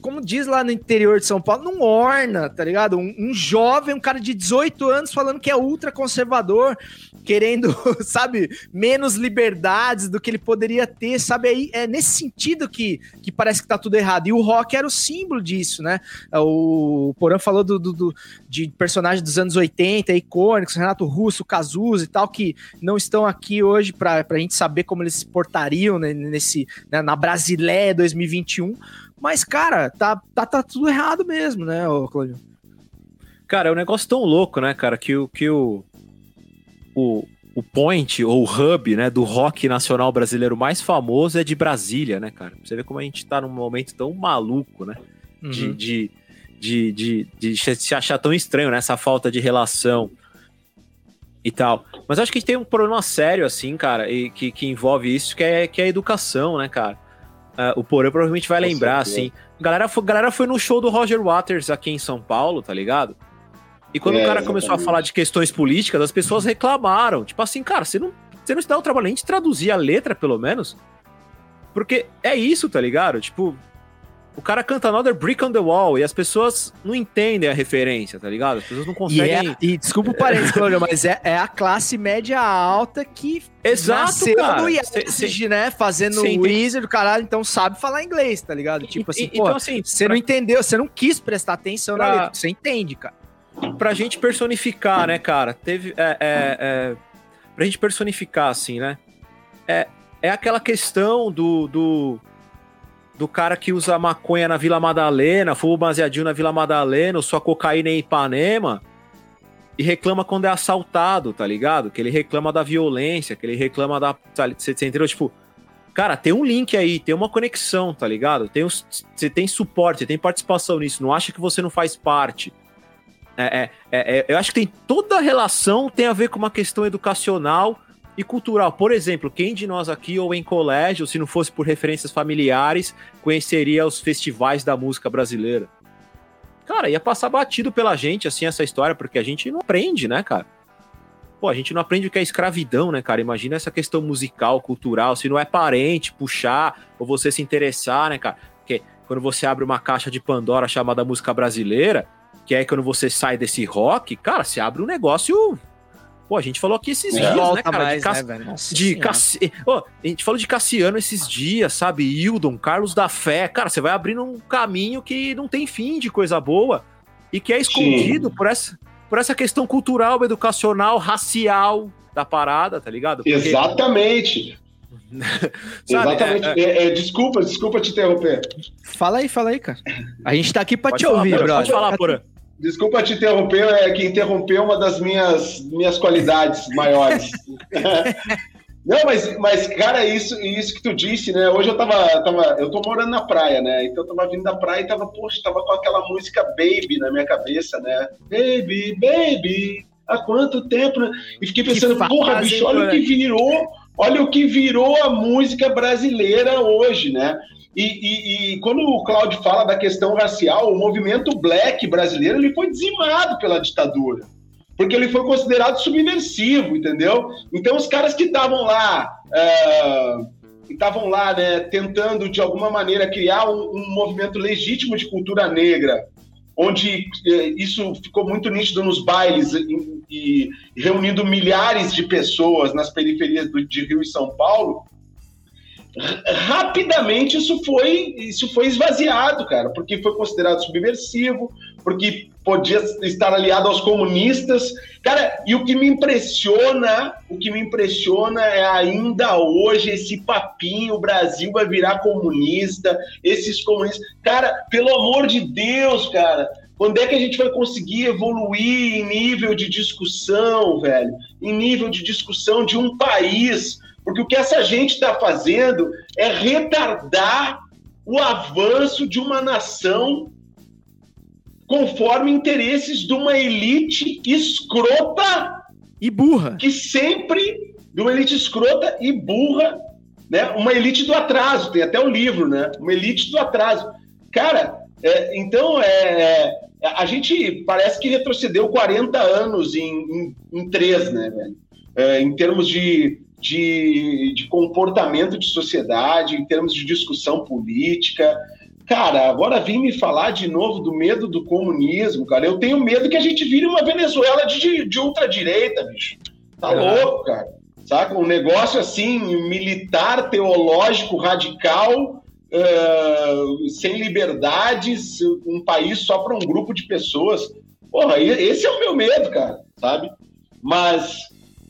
como diz lá no interior de São Paulo, não orna, tá ligado? Um, um jovem, um cara de 18 anos falando que é ultra conservador, querendo, [LAUGHS] sabe, menos liberdades do que ele poderia ter, sabe? Aí é nesse sentido que, que parece que tá tudo errado. E o rock era o símbolo disso, né? O Porã falou do, do, do- de personagens dos anos 80, icônicos, Renato Russo, Cazuza e tal, que não estão aqui hoje pra, pra gente saber como eles se portariam né, nesse, né, na Brasileia 2021. Mas, cara, tá, tá, tá tudo errado mesmo, né, ô Claudio? Cara, é um negócio tão louco, né, cara, que o que o, o, o point ou o hub, né, do rock nacional brasileiro mais famoso é de Brasília, né, cara? Você vê como a gente tá num momento tão maluco, né? De, Uhum. de, de, de, de se achar tão estranho, né? Essa falta de relação e tal. Mas acho que a gente tem um problema sério, assim, cara, e que, que envolve isso, que é, que é a educação, né, cara? Ah, o Porã provavelmente vai lembrar, assim. A galera, foi, galera foi no show do Roger Waters aqui em São Paulo, tá ligado? E quando É, o cara começou a exatamente. falar de questões políticas, as pessoas reclamaram. Tipo assim, cara, você não, você não se dá o trabalho nem de traduzir a letra, pelo menos. Porque é isso, tá ligado? Tipo, o cara canta Another Brick on the Wall e as pessoas não entendem a referência, tá ligado? As pessoas não E, conseguem. é, e desculpa o parênteses, Claudio, mas é, é a classe média alta que Exato, nasceu cara. no né? Fazendo o Wizard, do caralho, então sabe falar inglês, tá ligado? Tipo assim, E- pô, então, assim, você não entendeu, você não quis prestar atenção na Pra- letra, você entende, cara. pra gente personificar, né, cara? Teve. É, é, é, pra gente personificar, assim, né? É, é aquela questão do, do. Do cara que usa maconha na Vila Madalena, fuma baseadinho na Vila Madalena, sua cocaína em Ipanema, e reclama quando é assaltado, tá ligado? Que ele reclama da violência, que ele reclama da. Você entendeu? Tipo. Cara, tem um link aí, tem uma conexão, tá ligado? Tem Você tem suporte, tem participação nisso. Não acha que você não faz parte. É, é, é, é, eu acho que tem toda a relação tem a ver com uma questão educacional e cultural. Por exemplo, quem de nós aqui ou em colégio, se não fosse por referências familiares, conheceria os festivais da música brasileira? Cara, ia passar batido pela gente, assim, essa história, porque a gente não aprende, né, cara? Pô, a gente não aprende o que é escravidão, né, cara? Imagina essa questão musical, cultural, se não é parente, puxar, ou você se interessar, né, cara? Porque quando você abre uma caixa de Pandora chamada música brasileira, que é quando você sai desse rock, cara, você abre um negócio. Pô, a gente falou aqui esses É. dias, né, cara? mais, de Cass- né, velho? Nossa de. Cassi... Ó, a gente falou de Cassiano esses dias, sabe? Hildon, Carlos da Fé. Cara, você vai abrindo um caminho que não tem fim de coisa boa e que é escondido por essa, por essa questão cultural, educacional, racial da parada, tá ligado? Porque, Exatamente. [LAUGHS] sabe, Exatamente. é- É, é, desculpa, desculpa te interromper. Fala aí, fala aí, cara. A gente tá aqui pra Pode te falar, ouvir, brother. Pode falar, Porã. Desculpa te interromper, é que interrompeu uma das minhas, minhas qualidades maiores. [LAUGHS] Não, mas, mas, cara, isso, isso que tu disse, né? Hoje eu tava, tava. Eu tô morando na praia, né? Então eu tava vindo da praia e tava, poxa, tava com aquela música Baby na minha cabeça, né? Baby, baby, há quanto tempo? né? E fiquei pensando, porra, bicho, olha o que virou, olha o que virou a música brasileira hoje, né? E, e- e quando o Cláudio fala da questão racial, o movimento black brasileiro ele foi dizimado pela ditadura, porque ele foi considerado subversivo, entendeu? Então os caras que estavam lá, que estavam lá, né, tentando de alguma maneira criar um, um movimento legítimo de cultura negra, onde eh, isso ficou muito nítido nos bailes e, e reunindo milhares de pessoas nas periferias de Rio e São Paulo, rapidamente isso foi isso foi esvaziado, cara, porque foi considerado subversivo, porque podia estar aliado aos comunistas, cara. E o que me impressiona, o que me impressiona é ainda hoje esse papinho, o Brasil vai virar comunista, esses comunistas, cara, pelo amor de Deus, cara. Quando é que a gente vai conseguir evoluir em nível de discussão, velho? Em nível de discussão de um país porque o que essa gente está fazendo é retardar o avanço de uma nação conforme interesses de uma elite escrota E burra. que sempre de uma elite escrota e burra, né? Uma elite do atraso, tem até o livro, né? Uma elite do atraso. Cara, é, então é, é, a gente parece que retrocedeu 40 anos em, em, em três, né, velho? É, em termos de, de, de comportamento de sociedade, em termos de discussão política. cara, agora vim me falar de novo do medo do comunismo, cara. Eu tenho medo que a gente vire uma Venezuela de, de ultradireita, bicho. Tá louco, cara. Saca? Um negócio assim, militar, teológico, radical, uh, sem liberdades, um país só para um grupo de pessoas. Porra, esse é o meu medo, cara, sabe? Mas,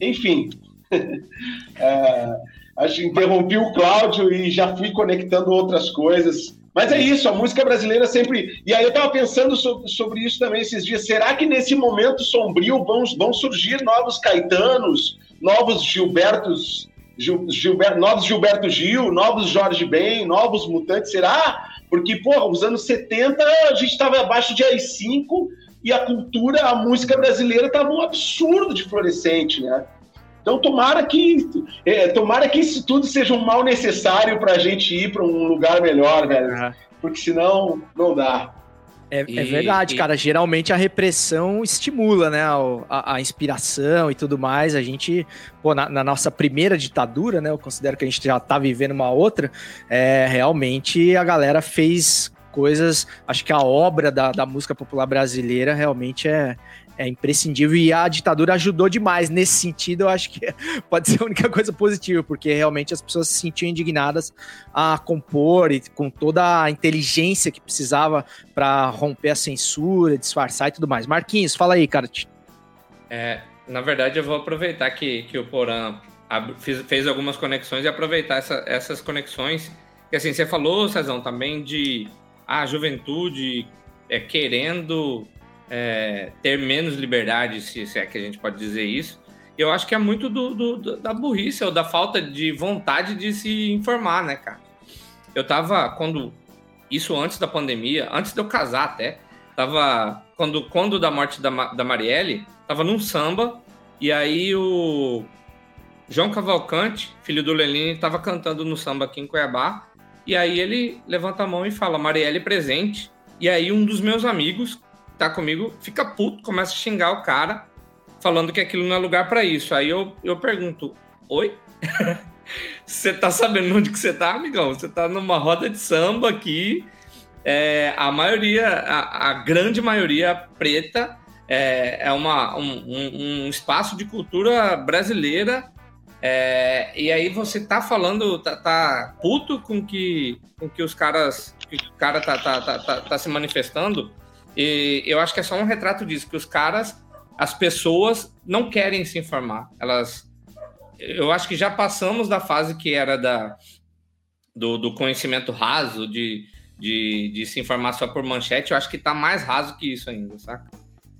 enfim. Uh, acho que interrompi o Cláudio e já fui conectando outras coisas. Mas é isso, a música brasileira sempre. E aí eu estava pensando sobre, sobre, isso também esses dias. Será que nesse momento sombrio vão, vão surgir novos Caetanos, novos Gilbertos, Gil, Gilberto, novos Gilberto Gil, novos Jorge Ben, novos Mutantes? Será? Porque, porra, os anos 70 a gente estava abaixo de AI-5 e a cultura, a música brasileira estava um absurdo de florescente, né? Então, tomara que, é, tomara que isso tudo seja um mal necessário para a gente ir para um lugar melhor, velho. Uhum. Porque senão não dá. É, e, é verdade, e... cara. Geralmente a repressão estimula, né? A, a, inspiração e tudo mais. A gente, pô, na, na, nossa primeira ditadura, né? Eu considero que a gente já tá vivendo uma outra. É, realmente a galera fez coisas. Acho que a obra da, da música popular brasileira realmente é, é imprescindível e a ditadura ajudou demais nesse sentido. Eu acho que [LAUGHS] pode ser a única coisa positiva, porque realmente as pessoas se sentiam indignadas a compor e com toda a inteligência que precisava para romper a censura, disfarçar e tudo mais. Marquinhos, fala aí, cara. É, na verdade, eu vou aproveitar que, que o Porã fez, algumas conexões e aproveitar essa, essas conexões. Que assim, você falou, Cezão, também de a juventude é, querendo é, ter menos liberdade, se, se, é que a gente pode dizer isso. Eu acho que é muito do, do, da burrice ou da falta de vontade de se informar, né, cara? Eu tava, quando. Isso antes da pandemia, antes de eu casar até, tava. Quando, quando da morte da, da Marielle, tava num samba, e aí o João Cavalcante, filho do Lelini, tava cantando no samba aqui em Cuiabá, e aí ele levanta a mão e fala, Marielle presente. E aí um dos meus amigos, tá comigo, fica puto, começa a xingar o cara, falando que aquilo não é lugar para isso. Aí eu, eu pergunto: Oi? [LAUGHS] Você tá sabendo onde que você tá, amigão? Você tá numa roda de samba aqui. É, a maioria, a, a, grande maioria preta, é, é uma, um, um, espaço de cultura brasileira. É, e aí você tá falando, tá, tá, puto com que, com que os caras, que o cara tá, tá, tá, tá, tá se manifestando. E eu acho que é só um retrato disso, que os caras, as pessoas não querem se informar. Elas. Eu acho que já passamos da fase que era da, do, do conhecimento raso, de, de, de, se informar só por manchete. Eu acho que está mais raso que isso ainda, saca?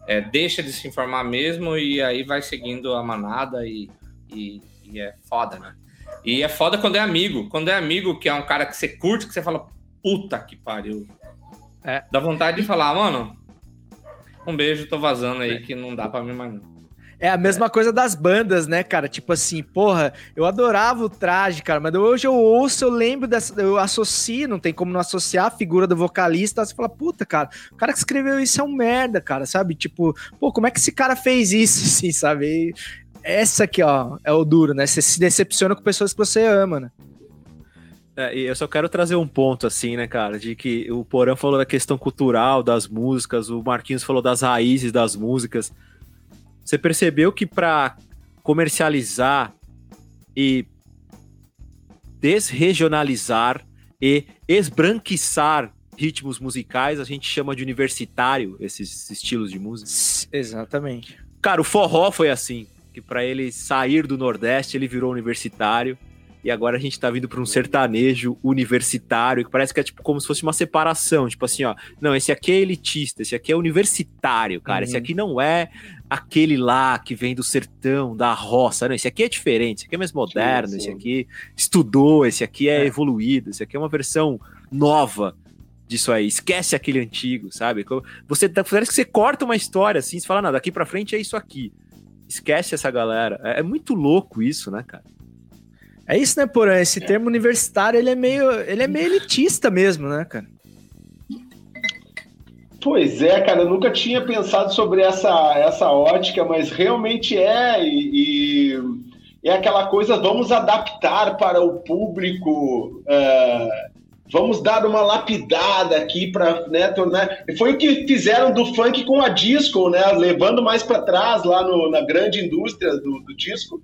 É, deixa de se informar mesmo e aí vai seguindo a manada e, e, e é foda, né? E é foda quando é amigo. Quando é amigo, que é um cara que você curte, que você fala, puta que pariu. É. Dá vontade de falar, mano, um beijo, tô vazando aí, é. que não dá pra mim mais não. É a mesma coisa das bandas, né, cara? Tipo assim, porra, eu adorava o traje, cara, mas hoje eu ouço, eu lembro dessa, eu associo, não tem como não associar a figura do vocalista, você fala, puta, cara, o cara que escreveu isso é um merda, cara, sabe? Tipo, pô, como é que esse cara fez isso, [LAUGHS] assim, sabe? E essa aqui, ó, é o duro, né? Você se decepciona com pessoas que você ama, né? É, eu só quero trazer um ponto, assim, né, cara, de que o Porã falou da questão cultural das músicas, o Marquinhos falou das raízes das músicas. Você percebeu que para comercializar e desregionalizar e esbranquiçar ritmos musicais, a gente chama de universitário esses estilos de música. Exatamente. Cara, o forró foi assim, que para ele sair do Nordeste, ele virou universitário e agora a gente tá vindo para um sertanejo universitário, que parece que é tipo como se fosse uma separação, tipo assim, ó, não, esse aqui é elitista, esse aqui é universitário, cara, uhum. esse aqui não é aquele lá que vem do sertão, da roça, não, esse aqui é diferente, esse aqui é mais moderno, esse aqui estudou, esse aqui é, é evoluído, esse aqui é uma versão nova disso aí, esquece aquele antigo, sabe? Você tá, parece que você corta uma história assim, você fala, não, daqui para frente é isso aqui. Esquece essa galera. É, é muito louco isso, né, cara? É isso, né, Porã? Esse termo universitário, ele é meio, ele é meio elitista mesmo, né, cara? Pois é, cara, eu nunca tinha pensado sobre essa, essa ótica, mas realmente é, e, e é aquela coisa, vamos adaptar para o público uh, vamos dar uma lapidada aqui para né, tornar. Foi o que fizeram do funk com a disco, né? Levando mais para trás lá no, na grande indústria do, do, disco.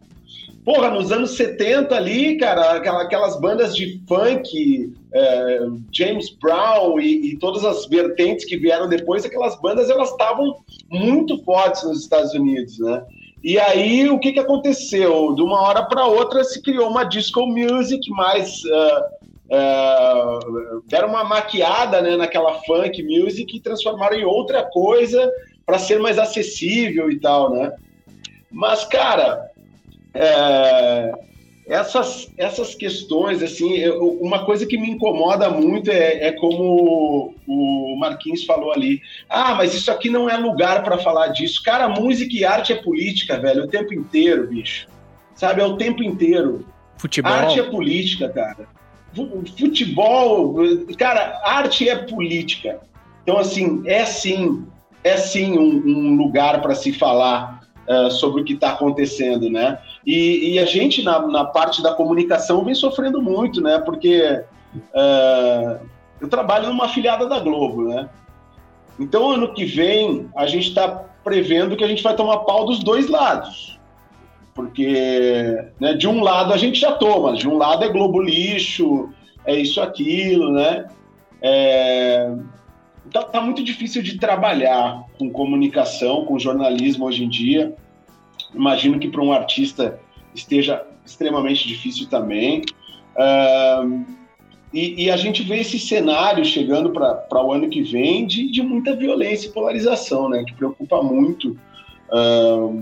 Porra, nos anos 70 ali, cara, aquelas bandas de funk, é, James Brown e, e, todas as vertentes que vieram depois, aquelas bandas elas estavam muito fortes nos Estados Unidos, né? E aí o que, que aconteceu? De uma hora para outra se criou uma disco music mais uh, é, deram uma maquiada né, naquela funk music e transformaram em outra coisa para ser mais acessível e tal, né? Mas, cara, é, essas, essas questões, assim, eu, uma coisa que me incomoda muito é, é, como o Marquinhos falou ali. Ah, mas isso aqui não é lugar para falar disso. Cara, música e arte é política, velho, o tempo inteiro, bicho. Sabe, é o tempo inteiro. Futebol. Arte é política, cara futebol, cara, arte é política. Então, assim, é sim, é sim um, um lugar para se falar uh, sobre o que está acontecendo, né? E, e, a gente, na, na parte da comunicação, vem sofrendo muito, né? Porque uh, eu trabalho numa afiliada da Globo, né? Então, ano que vem, a gente está prevendo que a gente vai tomar pau dos dois lados porque né, de um lado a gente já toma, de um lado é Globo Lixo, é isso, aquilo, né? É... Tá, tá muito difícil de trabalhar com comunicação, com jornalismo hoje em dia. Imagino que para um artista esteja extremamente difícil também. Uh, e, e, a gente vê esse cenário chegando para o ano que vem de, de muita violência e polarização, né? Que preocupa muito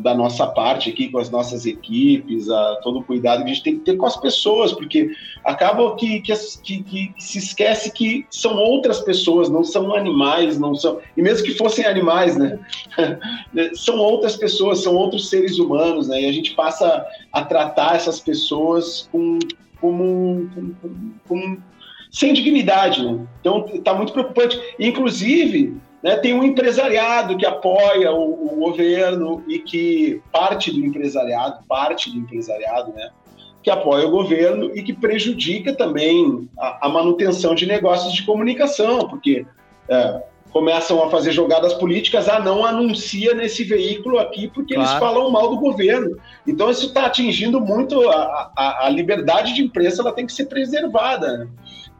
da nossa parte aqui, com as nossas equipes, a, todo o cuidado que a gente tem que ter com as pessoas, porque acaba que, que, que, que se esquece que são outras pessoas, não são animais, não são. E mesmo que fossem animais, né? [LAUGHS] são outras pessoas, são outros seres humanos, né? E a gente passa a tratar essas pessoas com, como, com, com, com sem dignidade, né? Então está muito preocupante. Inclusive, né, tem um empresariado que apoia o, o, governo e que parte do empresariado, parte do empresariado, né, que apoia o governo e que prejudica também a, a manutenção de negócios de comunicação, porque é, começam a fazer jogadas políticas, ah, não anuncia nesse veículo aqui porque claro. eles falam mal do governo. Então isso está atingindo muito a, a, a, liberdade de imprensa, ela tem que ser preservada. Né?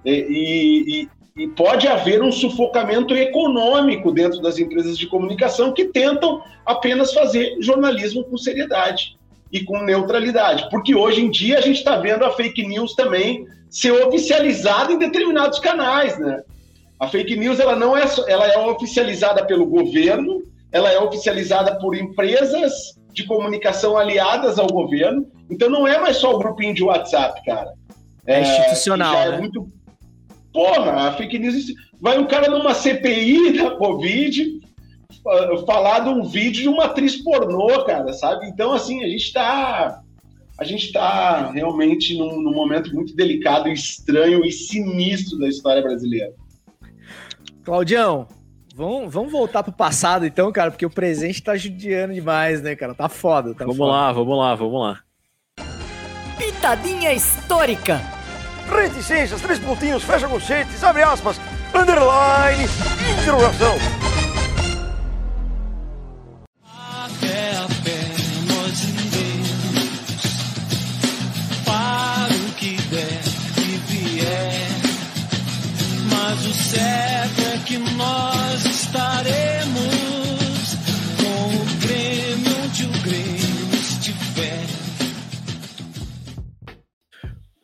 E, e, e pode haver um sufocamento econômico dentro das empresas de comunicação que tentam apenas fazer jornalismo com seriedade e com neutralidade. Porque hoje em dia a gente está vendo a fake news também ser oficializada em determinados canais, né? A fake news ela não é ela é oficializada pelo governo, ela é oficializada por empresas de comunicação aliadas ao governo. Então não é mais só o grupinho de WhatsApp, cara. É, é institucional, é né? muito Porra, a fake news. Vai um cara numa CPI da Covid falar de um vídeo de uma atriz pornô, cara, sabe? Então, assim, a gente está a gente está realmente num, num, momento muito delicado, estranho e sinistro da história brasileira. Claudião, vamos, vamos voltar pro passado então, cara, porque o presente tá judiando demais, né, cara? Tá foda. Tá vamos foda. lá, vamos lá, vamos lá. Pitadinha histórica reticências, três pontinhos, fecha conchetes, abre aspas, underline, interrogação.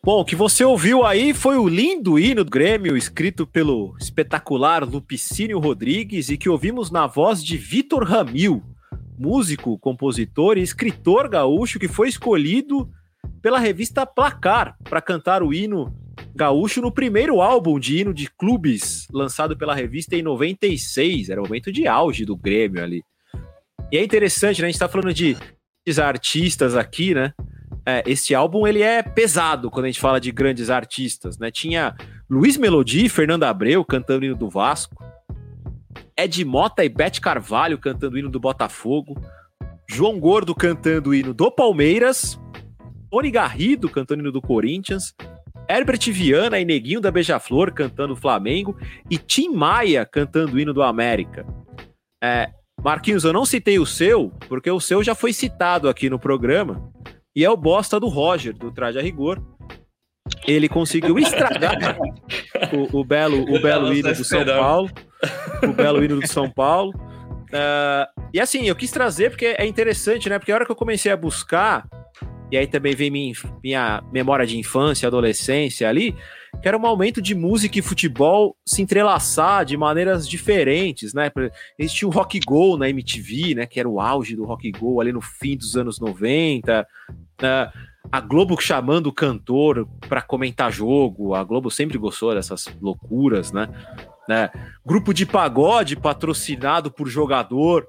Bom, o que você ouviu aí foi o lindo hino do Grêmio, escrito pelo espetacular Lupicínio Rodrigues e que ouvimos na voz de Vitor Ramil, músico, compositor e escritor gaúcho que foi escolhido pela revista Placar para cantar o hino gaúcho no primeiro álbum de hino de clubes lançado pela revista em 96. Era o momento de auge do Grêmio ali. E é interessante, né? A gente está falando de artistas aqui, né? É, esse álbum ele é pesado quando a gente fala de grandes artistas, né? Tinha Luiz Melody e Fernanda Abreu cantando hino do Vasco, Ed Mota e Beth Carvalho cantando hino do Botafogo, João Gordo cantando hino do Palmeiras, Tony Garrido cantando hino do Corinthians, Herbert Viana e Neguinho da Beija-Flor cantando Flamengo. E Tim Maia cantando hino do América. É, Marquinhos, eu não citei o seu, porque o seu já foi citado aqui no programa, e é o bosta do Roger, do Traje a Rigor. Ele conseguiu estragar o, o belo, o belo hino do São Paulo. O belo hino do São Paulo. Uh, e assim, eu quis trazer porque é interessante, né? Porque a hora que eu comecei a buscar, e aí também vem minha, minha memória de infância, adolescência ali, que era um momento de música e futebol se entrelaçar de maneiras diferentes, né? Existia o Rock Go na MTV, né? Que era o auge do Rock Go ali no fim dos anos 90. Né? A Globo chamando o cantor para comentar jogo. A Globo sempre gostou dessas loucuras, né? né? Grupo de pagode patrocinado por jogador.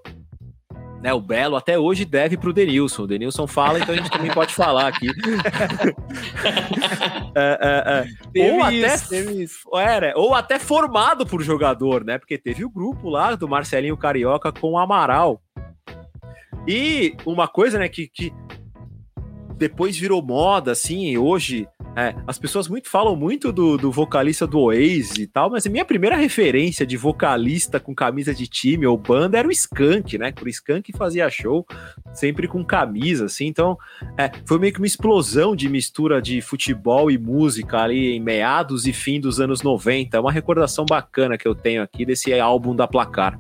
Né, o Belo até hoje deve para o Denilson. O Denilson fala, então a gente também pode falar aqui. [LAUGHS] é, é, é. Ou, até, era, ou até formado por jogador, né? Porque teve o grupo lá do Marcelinho Carioca com o Amaral. E uma coisa, né, que, que depois virou moda, assim, hoje é, as pessoas muito falam muito do, do vocalista do Oasis e tal, mas a minha primeira referência de vocalista com camisa de time ou banda era o Skank, né? Por Skank fazia show sempre com camisa, assim. Então, é, foi meio que uma explosão de mistura de futebol e música ali em meados e fim dos anos 90. É uma recordação bacana que eu tenho aqui desse álbum da Placar.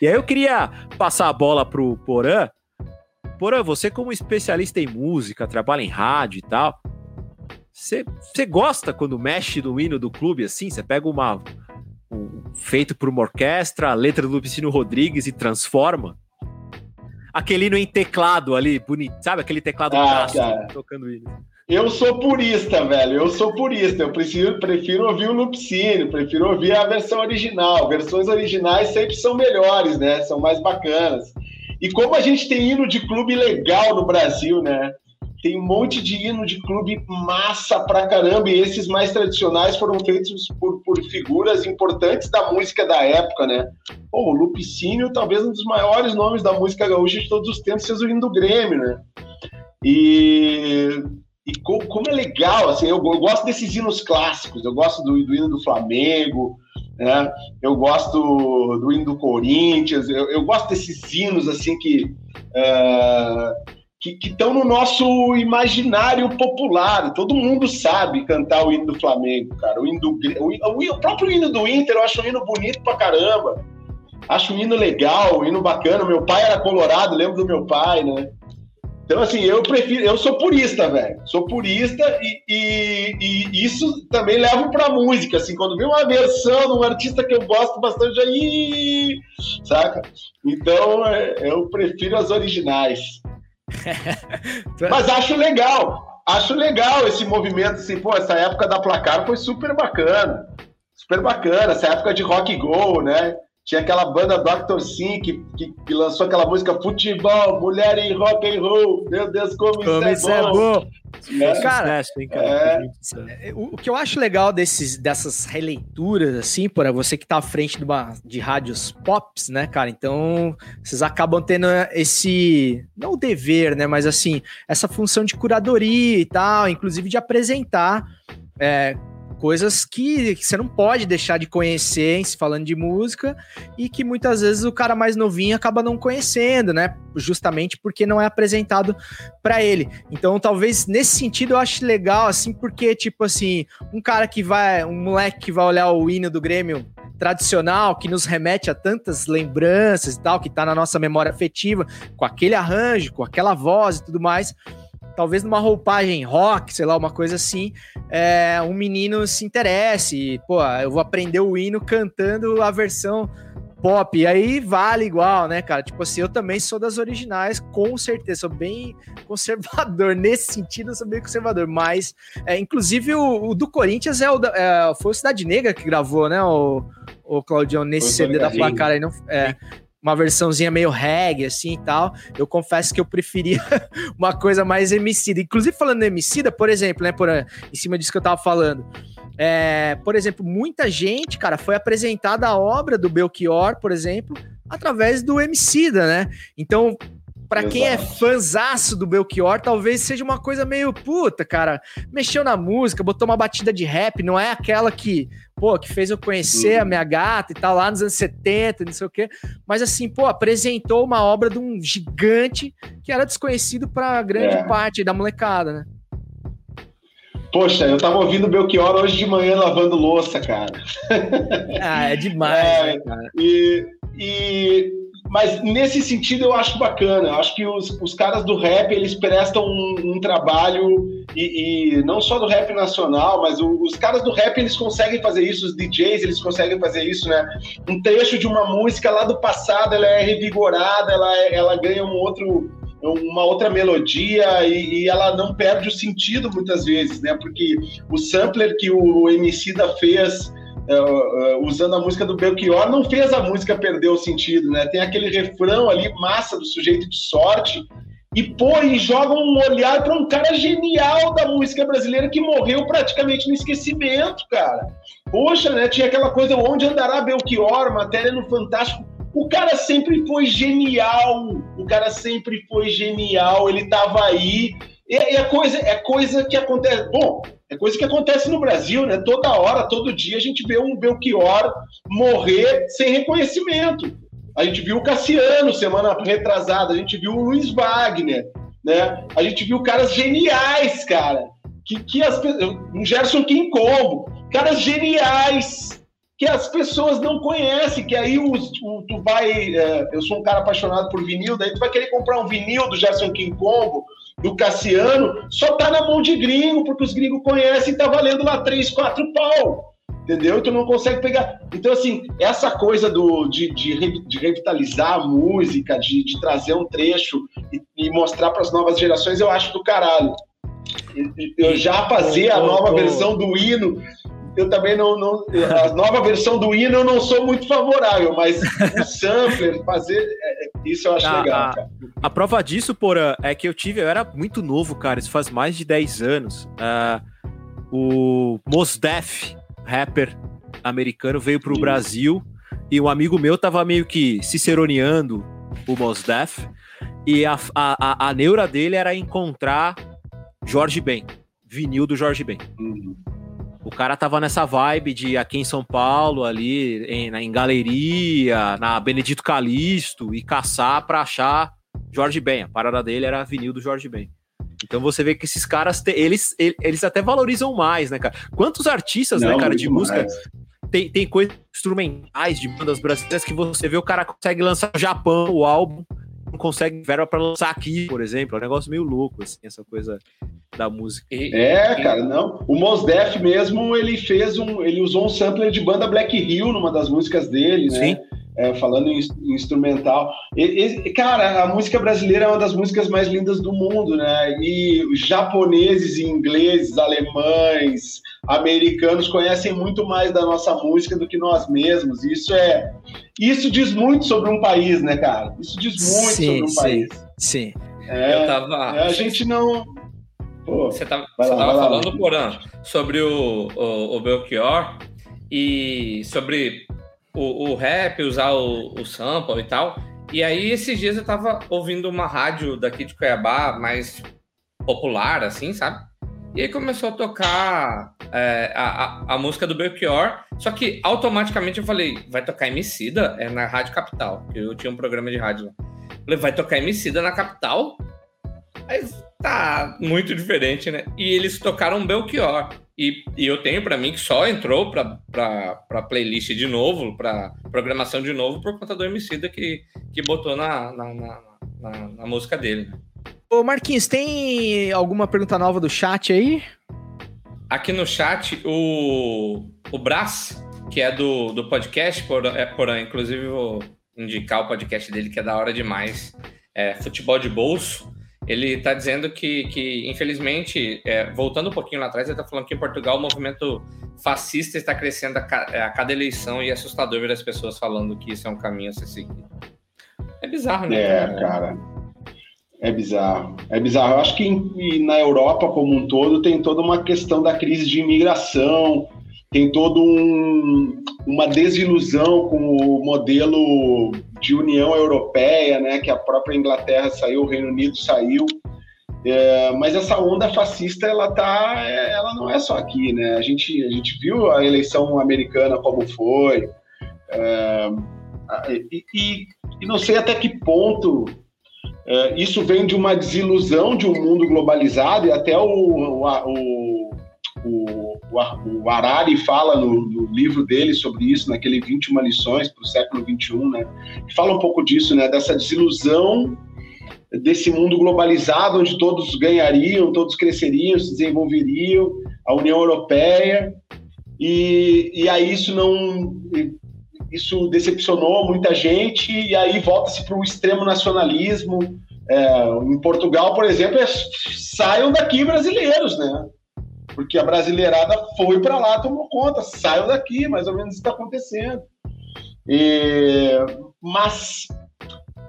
E aí eu queria passar a bola pro Porã. Porã, você como especialista em música, trabalha em rádio e tal, você gosta quando mexe no hino do clube assim? Você pega uma. Um, feito por uma orquestra, a letra do Lupicino Rodrigues e transforma? Aquele hino em teclado ali, bonito, sabe? Aquele teclado ah, tocando hino. Eu sou purista, velho. Eu sou purista. Eu prefiro, prefiro ouvir o Lupicínio, prefiro ouvir a versão original. Versões originais sempre são melhores, né? São mais bacanas. E como a gente tem hino de clube legal no Brasil, né? Tem um monte de hino de clube massa pra caramba, e esses mais tradicionais foram feitos por, por figuras importantes da música da época, né? Pô, o Lupicínio, talvez um dos maiores nomes da música gaúcha de todos os tempos, seja o hino do Grêmio, né? E, e como, como, é legal, assim, eu, eu, gosto desses hinos clássicos, eu gosto do, do hino do Flamengo, né? Eu gosto do, do hino do Corinthians, eu, eu, gosto desses hinos, assim, que... Uh, que estão no nosso imaginário popular. Todo mundo sabe cantar o hino do Flamengo, cara. O, hino do, o, o, próprio hino do Inter eu acho um hino bonito pra caramba. Acho um hino legal, um hino bacana. Meu pai era colorado, lembro do meu pai, né? Então, assim, eu prefiro. Eu sou purista, velho. Sou purista e, e, e, isso também leva pra música. Assim, quando vem uma versão de um artista que eu gosto bastante, aí. Saca? Então, é, eu prefiro as originais. [LAUGHS] Mas acho legal, acho legal esse movimento, assim, pô, essa época da placar foi super bacana, super bacana, essa época de rock go, né? Tinha aquela banda Dr. Sim que, que, que, lançou aquela música Futebol, Mulher em Rock and Roll. Meu Deus, como, como isso é, é bom. É, cara, é, é, o, o que eu acho legal desses, dessas releituras, assim, para você que tá à frente de, uma, de rádios pops, né, cara? Então, vocês acabam tendo esse, não o dever, né, mas assim, essa função de curadoria e tal, inclusive de apresentar é, coisas que, que, você não pode deixar de conhecer se falando de música e que muitas vezes o cara mais novinho acaba não conhecendo, né? Justamente porque não é apresentado para ele. Então, talvez nesse sentido eu acho legal, assim, porque, tipo assim, um cara que vai, um moleque que vai olhar o hino do Grêmio tradicional que nos remete a tantas lembranças e tal, que tá na nossa memória afetiva, com aquele arranjo, com aquela voz e tudo mais talvez numa roupagem rock, sei lá, uma coisa assim, é, um menino se interesse, pô, eu vou aprender o hino cantando a versão pop, e aí vale igual, né, cara? Tipo assim, eu também sou das originais, com certeza, sou bem [LAUGHS] conservador, nesse sentido eu sou bem conservador, mas, é, inclusive, o, o, do Corinthians é o, é, foi o Cidade Negra que gravou, né, o, o Claudião, nesse CD da placar aí, não, é, uma versãozinha meio reggae, assim e tal. Eu confesso que eu preferia [LAUGHS] uma coisa mais emicida. Inclusive, falando emicida, por exemplo, né, por, em cima disso que eu tava falando. É, por exemplo, muita gente, cara, foi apresentada a obra do Belchior, por exemplo, através do Emicida, né? Então, pra quem é fanzaço do Belchior, talvez seja uma coisa meio puta, cara. Mexeu na música, botou uma batida de rap, não é aquela que, pô, que fez eu conhecer Uhum. a minha gata e tal, lá nos anos 70, não sei o quê. Mas assim, pô, apresentou uma obra de um gigante que era desconhecido pra grande É. parte da molecada, né? Poxa, eu tava ouvindo o Belchior hoje de manhã lavando louça, cara. Ah, é demais, [LAUGHS] É, né, cara? E, e- mas nesse sentido eu acho bacana. Eu acho que os, os caras do rap eles prestam um, um trabalho e, e não só do rap nacional, mas o- os caras do rap eles conseguem fazer isso. Os DJs eles conseguem fazer isso, né? Um trecho de uma música lá do passado ela é revigorada, ela, é- ela ganha um outro uma outra melodia e, e ela não perde o sentido muitas vezes, né? Porque o sampler que o Emicida fez é, é, usando a música do Belchior, não fez a música perder o sentido, né? Tem aquele refrão ali, massa do sujeito de sorte, e pô, e joga um olhar para um cara genial da música brasileira que morreu praticamente no esquecimento, cara. Poxa, né? Tinha aquela coisa, onde andará Belchior, matéria no Fantástico. O cara sempre foi genial, o cara sempre foi genial, ele tava aí. E é coisa, é coisa que acontece. Bom, é coisa que acontece no Brasil, né? Toda hora, todo dia, a gente vê um Belchior morrer sem reconhecimento. A gente viu o Cassiano semana retrasada, a gente viu o Luiz Wagner, né? A gente viu caras geniais, cara. Que, que as, um Gerson Quincombo, caras geniais que as pessoas não conhecem, que aí os, o- tu vai. é, eu sou um cara apaixonado por vinil, daí tu vai querer comprar um vinil do Gerson Quincombo, do Cassiano, só tá na mão de gringo, porque os gringos conhecem e tá valendo lá 3, 4 pau. Entendeu? E tu não consegue pegar. Então, assim, essa coisa do, de, de, de revitalizar a música, de, de trazer um trecho e, e mostrar para as novas gerações, eu acho do caralho. Eu já fazer a nova versão do hino, eu também não, não. A nova versão do hino eu não sou muito favorável, mas o sampler, fazer. é, é, isso eu acho Ah, legal, ah. cara. A prova disso, Porã, é que eu tive, eu era muito novo, cara, isso faz mais de 10 anos. Ah, o Mos Def, rapper americano, veio pro Isso. Brasil e um amigo meu tava meio que ciceroneando o Mos Def e a, a, a, a neura dele era encontrar Jorge Ben, vinil do Jorge Ben. Uhum. O cara tava nessa vibe de aqui em São Paulo, ali em, em galeria, na Benedito Calixto, e caçar pra achar Jorge Ben. A parada dele era vinil do Jorge Ben. Então você vê que esses caras, te- eles, ele- eles até valorizam mais, né, cara? Quantos artistas, né, Não, cara, muito de música tem, tem coisas instrumentais de bandas brasileiras que você vê o cara consegue lançar no Japão o álbum, não consegue verba pra lançar aqui, por exemplo. É um negócio meio louco, assim, essa coisa da música. E- É, cara, não. O Mos Def mesmo, ele fez um. Ele usou um sampler de banda Black Hill numa das músicas dele, né? Sim. É, falando em, em instrumental. E- e, cara, a música brasileira é uma das músicas mais lindas do mundo, né? E os japoneses, e ingleses, alemães, americanos conhecem muito mais da nossa música do que nós mesmos. Isso é. Isso diz muito sobre um país, né, cara? Isso diz muito Sim, sobre um sim. país. Sim. É, eu tava. é, a gente não. Pô, Você tava, Vai você lá, tava lá. falando, Porã, sobre o, o, o Belchior e sobre o, o rap, usar o, o sample e tal. E aí, esses dias eu tava ouvindo uma rádio daqui de Cuiabá, mais popular, assim, sabe? E aí começou a tocar é, a, a, a música do Belchior, só que automaticamente eu falei, vai tocar Emicida? É na Rádio Capital, que eu tinha um programa de rádio lá. Falei, vai tocar Emicida na Capital? Aí tá muito diferente, né? E eles tocaram Belchior. E, e eu tenho pra mim que só entrou pra, pra, pra playlist de novo, pra programação de novo, por conta do Emicida que, que botou na, na, na, na- na música dele. né? Ô, Marquinhos, tem alguma pergunta nova do chat aí? Aqui no chat, o, o Brás, que é do, do podcast, por, é, porém, inclusive vou indicar o podcast dele, que é da hora demais, é Futebol de Bolso. Ele está dizendo que, que infelizmente, é, voltando um pouquinho lá atrás, ele está falando que em Portugal o movimento fascista está crescendo a, ca- a cada eleição e é assustador ver as pessoas falando que isso é um caminho a ser seguido. É bizarro, né? É, cara. É bizarro. É bizarro. Eu acho que em- na Europa como um todo tem toda uma questão da crise de imigração, tem todo um, uma desilusão com o modelo de União Europeia, né, que a própria Inglaterra saiu, o Reino Unido saiu. É, mas essa onda fascista, ela tá, ela não é só aqui, né? A gente, a gente viu a eleição americana como foi, é, e, e, e, não sei até que ponto é, isso vem de uma desilusão de um mundo globalizado, e até o, o, o, o, o Harari fala no, no, livro dele sobre isso, naquele 21 lições para o século 21, né? Fala um pouco disso, né? Dessa desilusão desse mundo globalizado, onde todos ganhariam, todos cresceriam, se desenvolveriam, a União Europeia, e, e aí isso não. Isso decepcionou muita gente, e aí volta-se para o extremo nacionalismo. É, em Portugal, por exemplo, é, saiam daqui brasileiros, né? Porque a brasileirada foi para lá, tomou conta, saiam daqui, mais ou menos isso está acontecendo. E, mas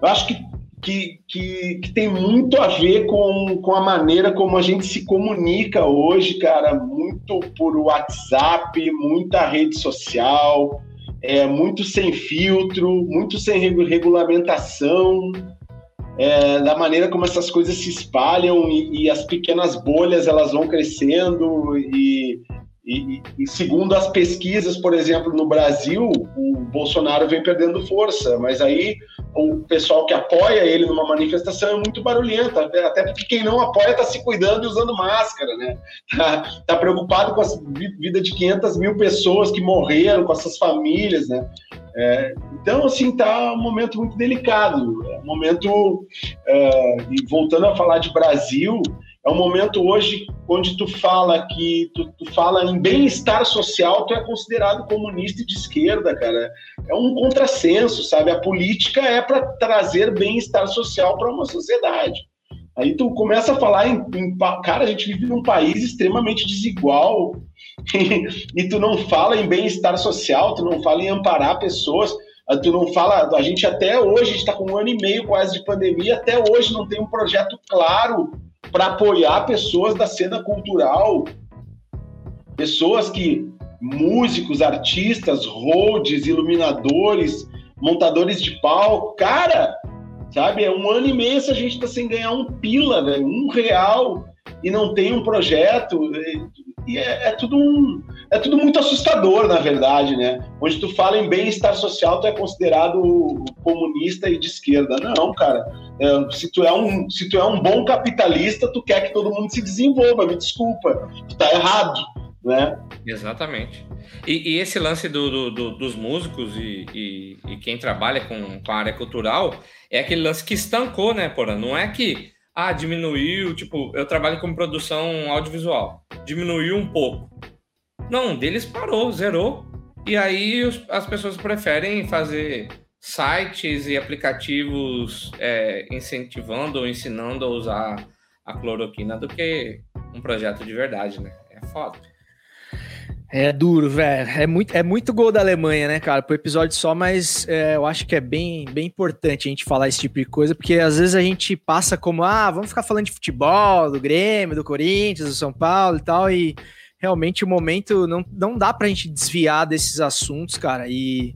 eu acho que que, que, que, tem muito a ver com, com a maneira como a gente se comunica hoje, cara, muito por WhatsApp, muita rede social, é, muito sem filtro, muito sem regulamentação, é, da maneira como essas coisas se espalham e, e, as pequenas bolhas elas vão crescendo e, e, e, segundo as pesquisas, por exemplo, no Brasil, o Bolsonaro vem perdendo força, mas aí o pessoal que apoia ele numa manifestação é muito barulhento, até porque quem não apoia está se cuidando e usando máscara, né? Tá, tá, preocupado com a vida de 500 mil pessoas que morreram, com essas famílias, né? É, então, assim, tá um momento muito delicado, é um momento, é, e voltando a falar de Brasil, é um momento hoje onde tu fala que tu, tu fala em bem-estar social, tu é considerado comunista e de esquerda, cara. É um contrassenso, sabe? A política é para trazer bem-estar social para uma sociedade. Aí tu começa a falar em, em, cara, a gente vive num país extremamente desigual [LAUGHS] e, tu não fala em bem-estar social, tu não fala em amparar pessoas, tu não fala, a gente até hoje está com um ano e meio quase de pandemia, até hoje não tem um projeto claro para apoiar pessoas da cena cultural, pessoas que músicos, artistas, holds, iluminadores, montadores de palco, cara, sabe? É um ano e meio a gente está sem ganhar um pila, velho, um real e não tem um projeto e é, é, tudo um, é tudo muito assustador, na verdade, né? Onde tu fala em bem-estar social, tu é considerado comunista e de esquerda. Não, cara. É, se, tu é um, se tu é um bom capitalista, tu quer que todo mundo se desenvolva, me desculpa. Tu tá errado, né? Exatamente. E, e esse lance do, do, do, dos músicos e, e, e, quem trabalha com, com a área cultural é aquele lance que estancou, né, Porra? Não é que ah, diminuiu, tipo, eu trabalho com produção audiovisual, diminuiu um pouco. Não, deles parou, zerou. E aí os, as pessoas preferem fazer sites e aplicativos é, incentivando ou ensinando a usar a cloroquina do que um projeto de verdade, né? É foda. É duro, velho. É muito, é muito gol da Alemanha, né, cara? Pro episódio só, mas é, eu acho que é bem, bem importante a gente falar esse tipo de coisa, porque às vezes a gente passa como, ah, vamos ficar falando de futebol, do Grêmio, do Corinthians, do São Paulo e tal, e realmente o momento não, não dá pra gente desviar desses assuntos, cara. E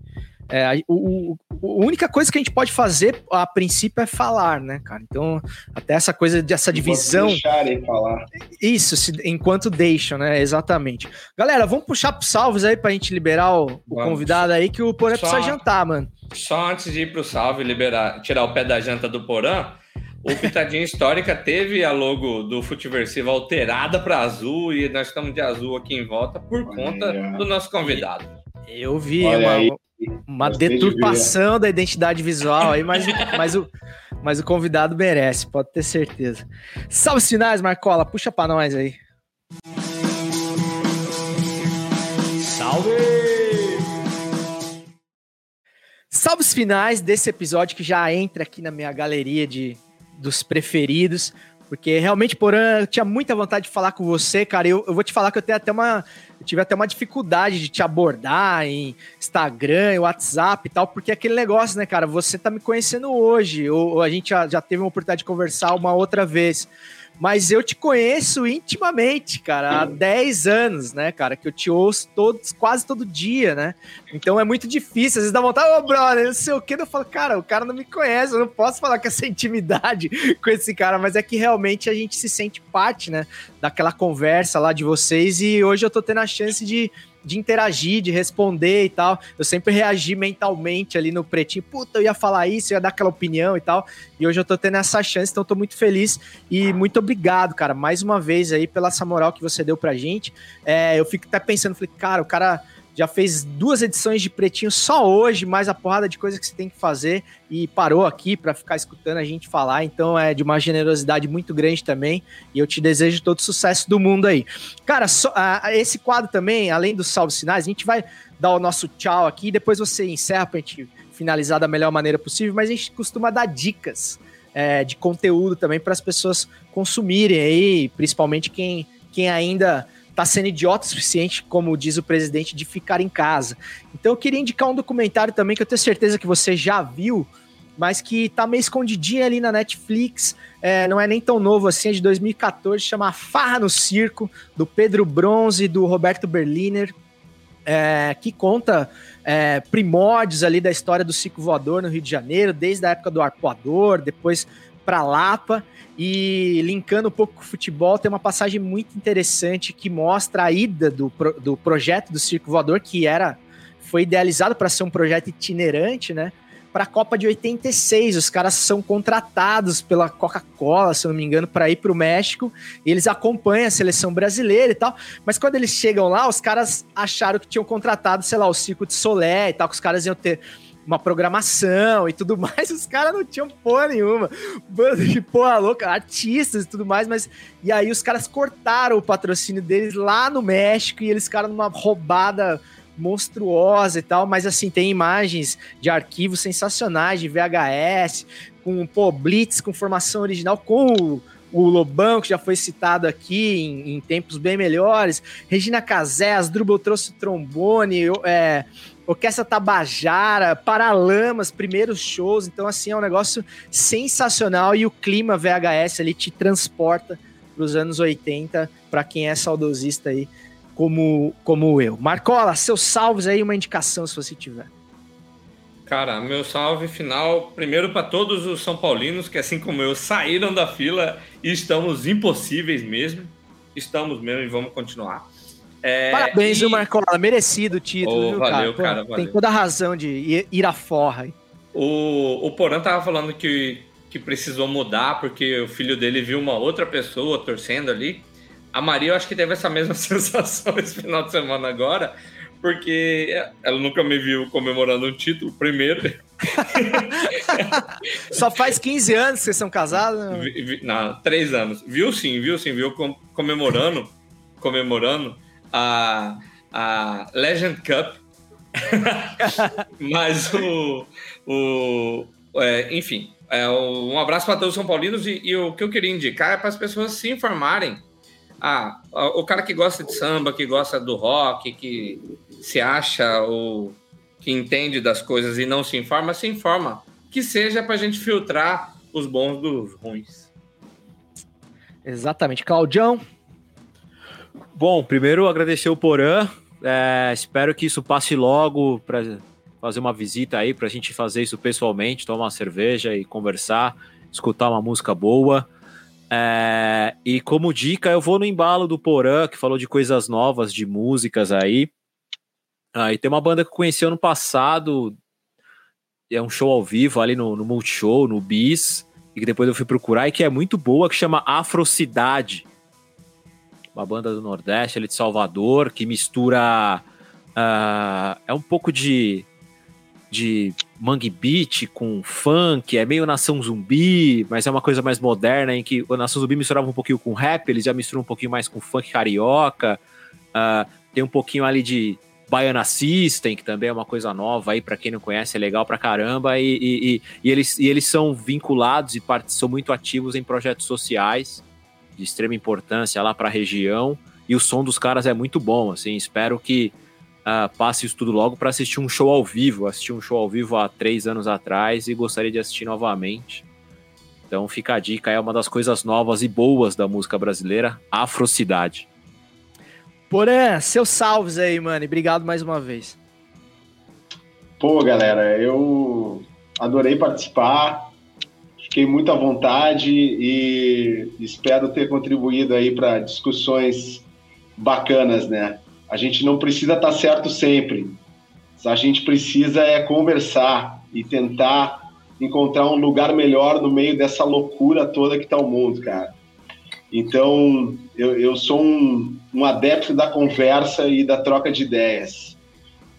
é, o, o, a única coisa que a gente pode fazer a princípio é falar, né, cara? Então, até essa coisa dessa divisão. Deixarem falar. Isso, se, enquanto deixam, né? Exatamente. Galera, vamos puxar pro salves aí pra gente liberar o, o convidado aí, que o Porã precisa jantar, mano. Só antes de ir pro salve liberar, tirar o pé da janta do Porã. O Pitadinha [LAUGHS] Histórica teve a logo do Futiversivo alterada para azul e nós estamos de azul aqui em volta por conta do nosso convidado. Eu vi, Olha uma, uma deturpação de da identidade visual aí, mas, mas, o, mas o convidado merece, pode ter certeza. Salve os finais, Marcola, puxa pra nós aí. Salve! Salve os finais desse episódio que já entra aqui na minha galeria de, dos preferidos. Porque realmente, Porã, eu tinha muita vontade de falar com você, cara. Eu, eu vou te falar que eu tenho até uma. Eu tive até uma dificuldade de te abordar em Instagram, WhatsApp e tal, porque é aquele negócio, né, cara? Você tá me conhecendo hoje, ou, ou a gente já, já teve uma oportunidade de conversar uma outra vez. Mas eu te conheço intimamente, cara, há 10 anos, né, cara, que eu te ouço todos, quase todo dia, né? Então é muito difícil, às vezes dá vontade, ô, brother, não sei o que, eu falo, cara, o cara não me conhece, eu não posso falar com essa intimidade [LAUGHS] com esse cara, mas é que realmente a gente se sente parte, né, daquela conversa lá de vocês e hoje eu tô tendo a chance de de interagir, de responder e tal. Eu sempre reagi mentalmente ali no pretinho. Puta, eu ia falar isso, eu ia dar aquela opinião e tal. E hoje eu tô tendo essa chance, então tô muito feliz e muito obrigado, cara, mais uma vez aí pela essa moral que você deu pra gente. É, eu fico até pensando, falei, cara, o cara já fez duas edições de Pretinho só hoje, mais a porrada de coisa que você tem que fazer e parou aqui para ficar escutando a gente falar. Então é de uma generosidade muito grande também e eu te desejo todo sucesso do mundo aí. Cara, só, esse quadro também, além dos salve sinais, a gente vai dar o nosso tchau aqui, depois você encerra para a gente finalizar da melhor maneira possível, mas a gente costuma dar dicas é, de conteúdo também para as pessoas consumirem aí, principalmente quem, quem ainda tá sendo idiota o suficiente, como diz o presidente, de ficar em casa. Então eu queria indicar um documentário também que eu tenho certeza que você já viu, mas que tá meio escondidinho ali na Netflix, é, não é nem tão novo assim, é de 2014, chama Farra no Circo, do Pedro Bronze e do Roberto Berliner, é, que conta é, primórdios ali da história do circo voador no Rio de Janeiro, desde a época do arpoador, depois para Lapa, e linkando um pouco com o futebol, tem uma passagem muito interessante que mostra a ida do, do projeto do Circo Voador, que era foi idealizado para ser um projeto itinerante, né? Para a Copa de 86. Os caras são contratados pela Coca-Cola, se não me engano, para ir para o México. Eles acompanham a seleção brasileira e tal. Mas quando eles chegam lá, os caras acharam que tinham contratado, sei lá, o Circo de Solé e tal, que os caras iam ter uma programação e tudo [LAUGHS] mais, os caras não tinham porra nenhuma. Bando de porra louca, artistas e tudo mais, mas. E aí os caras cortaram o patrocínio deles lá no México e eles ficaram numa roubada monstruosa e tal, mas assim, tem imagens de arquivos sensacionais de VHS, com pô, Blitz, com formação original, com o, o Lobão, que já foi citado aqui em, em tempos bem melhores, Regina Casé, as Drubel trouxe trombone, é, Orquestra Tabajara, Paralamas, primeiros shows. Então, assim, é um negócio sensacional e o clima VHS ali te transporta para os anos 80, para quem é saudosista aí, como, como eu. Marcola, seus salves aí, uma indicação se você tiver. Cara, meu salve final, primeiro para todos os São Paulinos que, assim como eu, saíram da fila e estamos impossíveis mesmo. Estamos mesmo e vamos continuar. É, Parabéns, e... viu, Marcola? Merecido o título, oh, viu, valeu, cara? cara Tem toda a razão de ir, à forra. O, o Porã tava falando que, que precisou mudar porque o filho dele viu uma outra pessoa torcendo ali. A Maria, eu acho que teve essa mesma [LAUGHS] sensação esse final de semana agora, porque ela nunca me viu comemorando um título, primeiro. [LAUGHS] Só faz 15 anos que vocês são casados? Não, três anos. Viu sim, viu sim, viu comemorando, comemorando a, a Legend Cup. [LAUGHS] Mas o. o é, enfim, é, um abraço para todos os São Paulinos e, e, o que eu queria indicar é para as pessoas se informarem. Ah, o cara que gosta de samba, que gosta do rock, que se acha ou que entende das coisas e não se informa, se informa. Que seja para a gente filtrar os bons dos ruins. Exatamente. Claudião, Bom, primeiro agradecer o Porã. É, espero que isso passe logo para fazer uma visita aí, para a gente fazer isso pessoalmente, tomar uma cerveja e conversar, escutar uma música boa. É, e como dica, eu vou no embalo do Porã, que falou de coisas novas, de músicas aí. Ah, tem uma banda que eu conheci ano passado, é um show ao vivo ali no, no Multishow, no Bis, e que depois eu fui procurar, e que é muito boa, que chama Afrocidade uma banda do Nordeste, ali de Salvador, que mistura. Uh, é um pouco de, de mangue beat com funk, é meio nação zumbi, mas é uma coisa mais moderna, em que o nação zumbi misturava um pouquinho com rap, eles já misturam um pouquinho mais com funk carioca. Uh, tem um pouquinho ali de Baiana System, que também é uma coisa nova aí, para quem não conhece, é legal pra caramba. E, e, e, e, eles, e eles são vinculados e são muito ativos em projetos sociais de extrema importância lá para a região. E o som dos caras é muito bom, assim. Espero que uh, passe isso tudo logo para assistir um show ao vivo. Assisti um show ao vivo há três anos atrás e gostaria de assistir novamente. Então fica a dica, é uma das coisas novas e boas da música brasileira, Afrocidade. Porém, seus salves aí, mano. E obrigado mais uma vez. Pô, galera, eu adorei participar, fiquei muito à vontade e espero ter contribuído aí para discussões bacanas, né? A gente não precisa estar certo sempre. A gente precisa é conversar e tentar encontrar um lugar melhor no meio dessa loucura toda que está o mundo, cara. Então, eu, eu sou um, um adepto da conversa e da troca de ideias.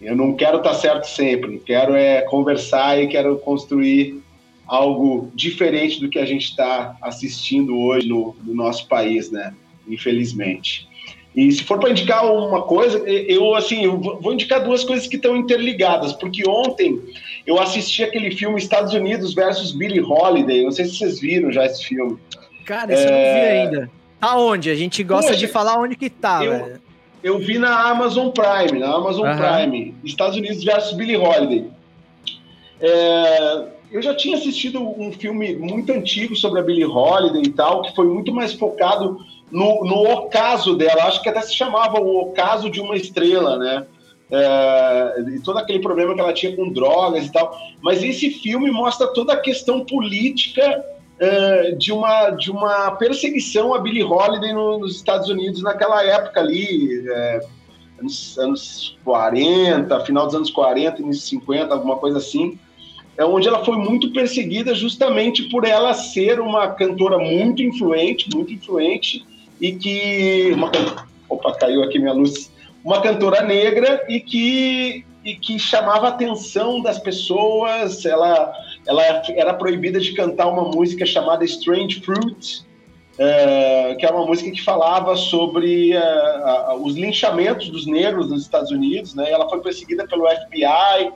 Eu não quero estar certo sempre, quero é conversar e quero construir algo diferente do que a gente está assistindo hoje no, no, nosso país, né? Infelizmente. E se for para indicar uma coisa, eu assim, eu vou indicar duas coisas que estão interligadas, porque ontem eu assisti aquele filme Estados Unidos versus Billie Holiday. Não sei se vocês viram já esse filme. Cara, esse é... eu não vi ainda. Tá onde? A gente gosta Poxa, de falar onde que tá, eu, velho. Eu vi na Amazon Prime, na Amazon uhum. Prime, Estados Unidos versus Billie Holiday. É, eu já tinha assistido um filme muito antigo sobre a Billie Holiday e tal, que foi muito mais focado no, no ocaso dela. Acho que até se chamava o ocaso de uma estrela, né? É, e todo aquele problema que ela tinha com drogas e tal. Mas esse filme mostra toda a questão política é, de, uma, de uma perseguição a Billie Holiday no, nos Estados Unidos naquela época ali, é, anos, anos 40, final dos anos 40, início 50, alguma coisa assim, é onde ela foi muito perseguida justamente por ela ser uma cantora muito influente, muito influente, e que. Uma, opa, caiu aqui minha luz. Uma cantora negra e que, e que chamava a atenção das pessoas. Ela, ela era proibida de cantar uma música chamada Strange Fruit, uh, que é uma música que falava sobre uh, uh, os linchamentos dos negros nos Estados Unidos. Né? Ela foi perseguida pelo FBI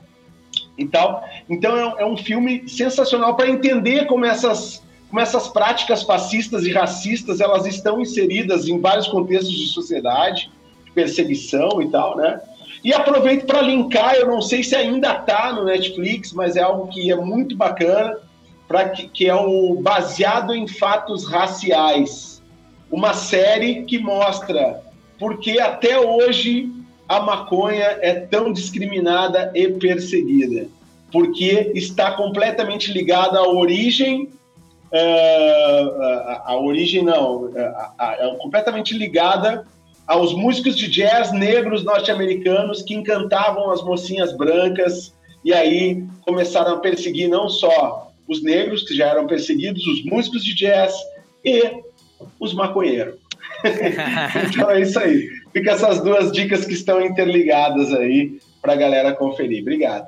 e tal. Então é, é um filme sensacional para entender como essas como essas práticas fascistas e racistas elas estão inseridas em vários contextos de sociedade, de perseguição e tal, né? E aproveito para linkar, eu não sei se ainda está no Netflix, mas é algo que é muito bacana, para que, que é o baseado em fatos raciais, uma série que mostra porque até hoje a maconha é tão discriminada e perseguida, porque está completamente ligada à origem a, a, origem não, é completamente ligada aos músicos de jazz negros norte-americanos que encantavam as mocinhas brancas e aí começaram a perseguir não só os negros que já eram perseguidos, os músicos de jazz e os maconheiros. Então é isso aí. Fica essas duas dicas que estão interligadas aí para a galera conferir. Obrigado.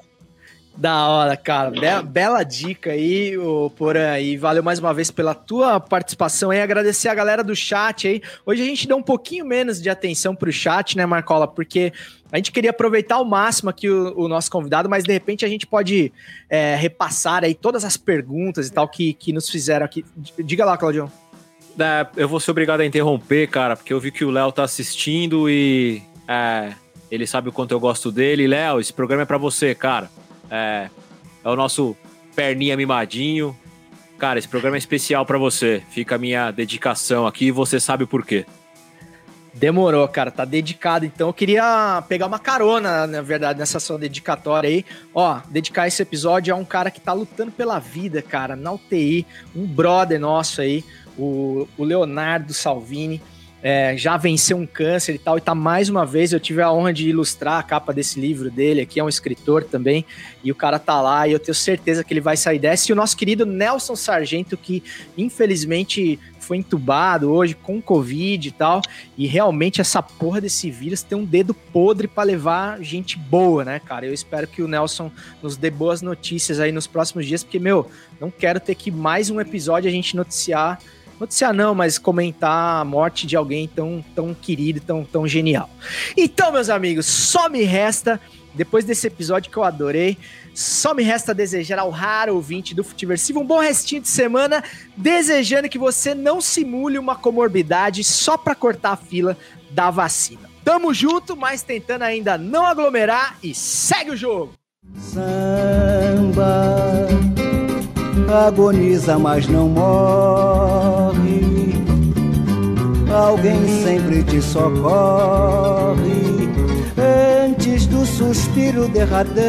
Da hora, cara. Bela, bela dica aí, Porã. E valeu mais uma vez pela tua participação aí. Agradecer a galera do chat aí. Hoje a gente deu um pouquinho menos de atenção pro chat, né, Marcola? Porque a gente queria aproveitar ao máximo aqui o, o nosso convidado, mas de repente a gente pode é, repassar aí todas as perguntas e tal que, que nos fizeram aqui. Diga lá, Claudio. É, eu vou ser obrigado a interromper, cara, porque eu vi que o Léo tá assistindo e é, ele sabe o quanto eu gosto dele. Léo, esse programa é para você, cara. É, é o nosso perninha mimadinho. Cara, esse programa é especial para você. Fica a minha dedicação aqui e você sabe o porquê. Demorou, cara, tá dedicado. Então eu queria pegar uma carona, na verdade, nessa sua dedicatória aí. Ó, dedicar esse episódio a um cara que tá lutando pela vida, cara, na UTI, um brother nosso aí, o, o Leonardo Salvini é, já venceu um câncer e tal, e tá mais uma vez, eu tive a honra de ilustrar a capa desse livro dele, aqui é um escritor também, e o cara tá lá, e eu tenho certeza que ele vai sair dessa, e o nosso querido Nelson Sargento, que infelizmente foi entubado hoje com Covid e tal, e realmente essa porra desse vírus tem um dedo podre para levar gente boa, né, cara? Eu espero que o Nelson nos dê boas notícias aí nos próximos dias, porque, meu, não quero ter que mais um episódio a gente noticiar noticiar não, mas comentar a morte de alguém tão, tão querido, tão, tão genial. Então, meus amigos, só me resta, depois desse episódio que eu adorei, só me resta desejar ao raro ouvinte do Futiversivo um bom restinho de semana, desejando que você não simule uma comorbidade só para cortar a fila da vacina. Tamo junto, mas tentando ainda não aglomerar e segue o jogo! Samba agoniza, mas não morre. Alguém sempre te socorre antes do suspiro derradeiro.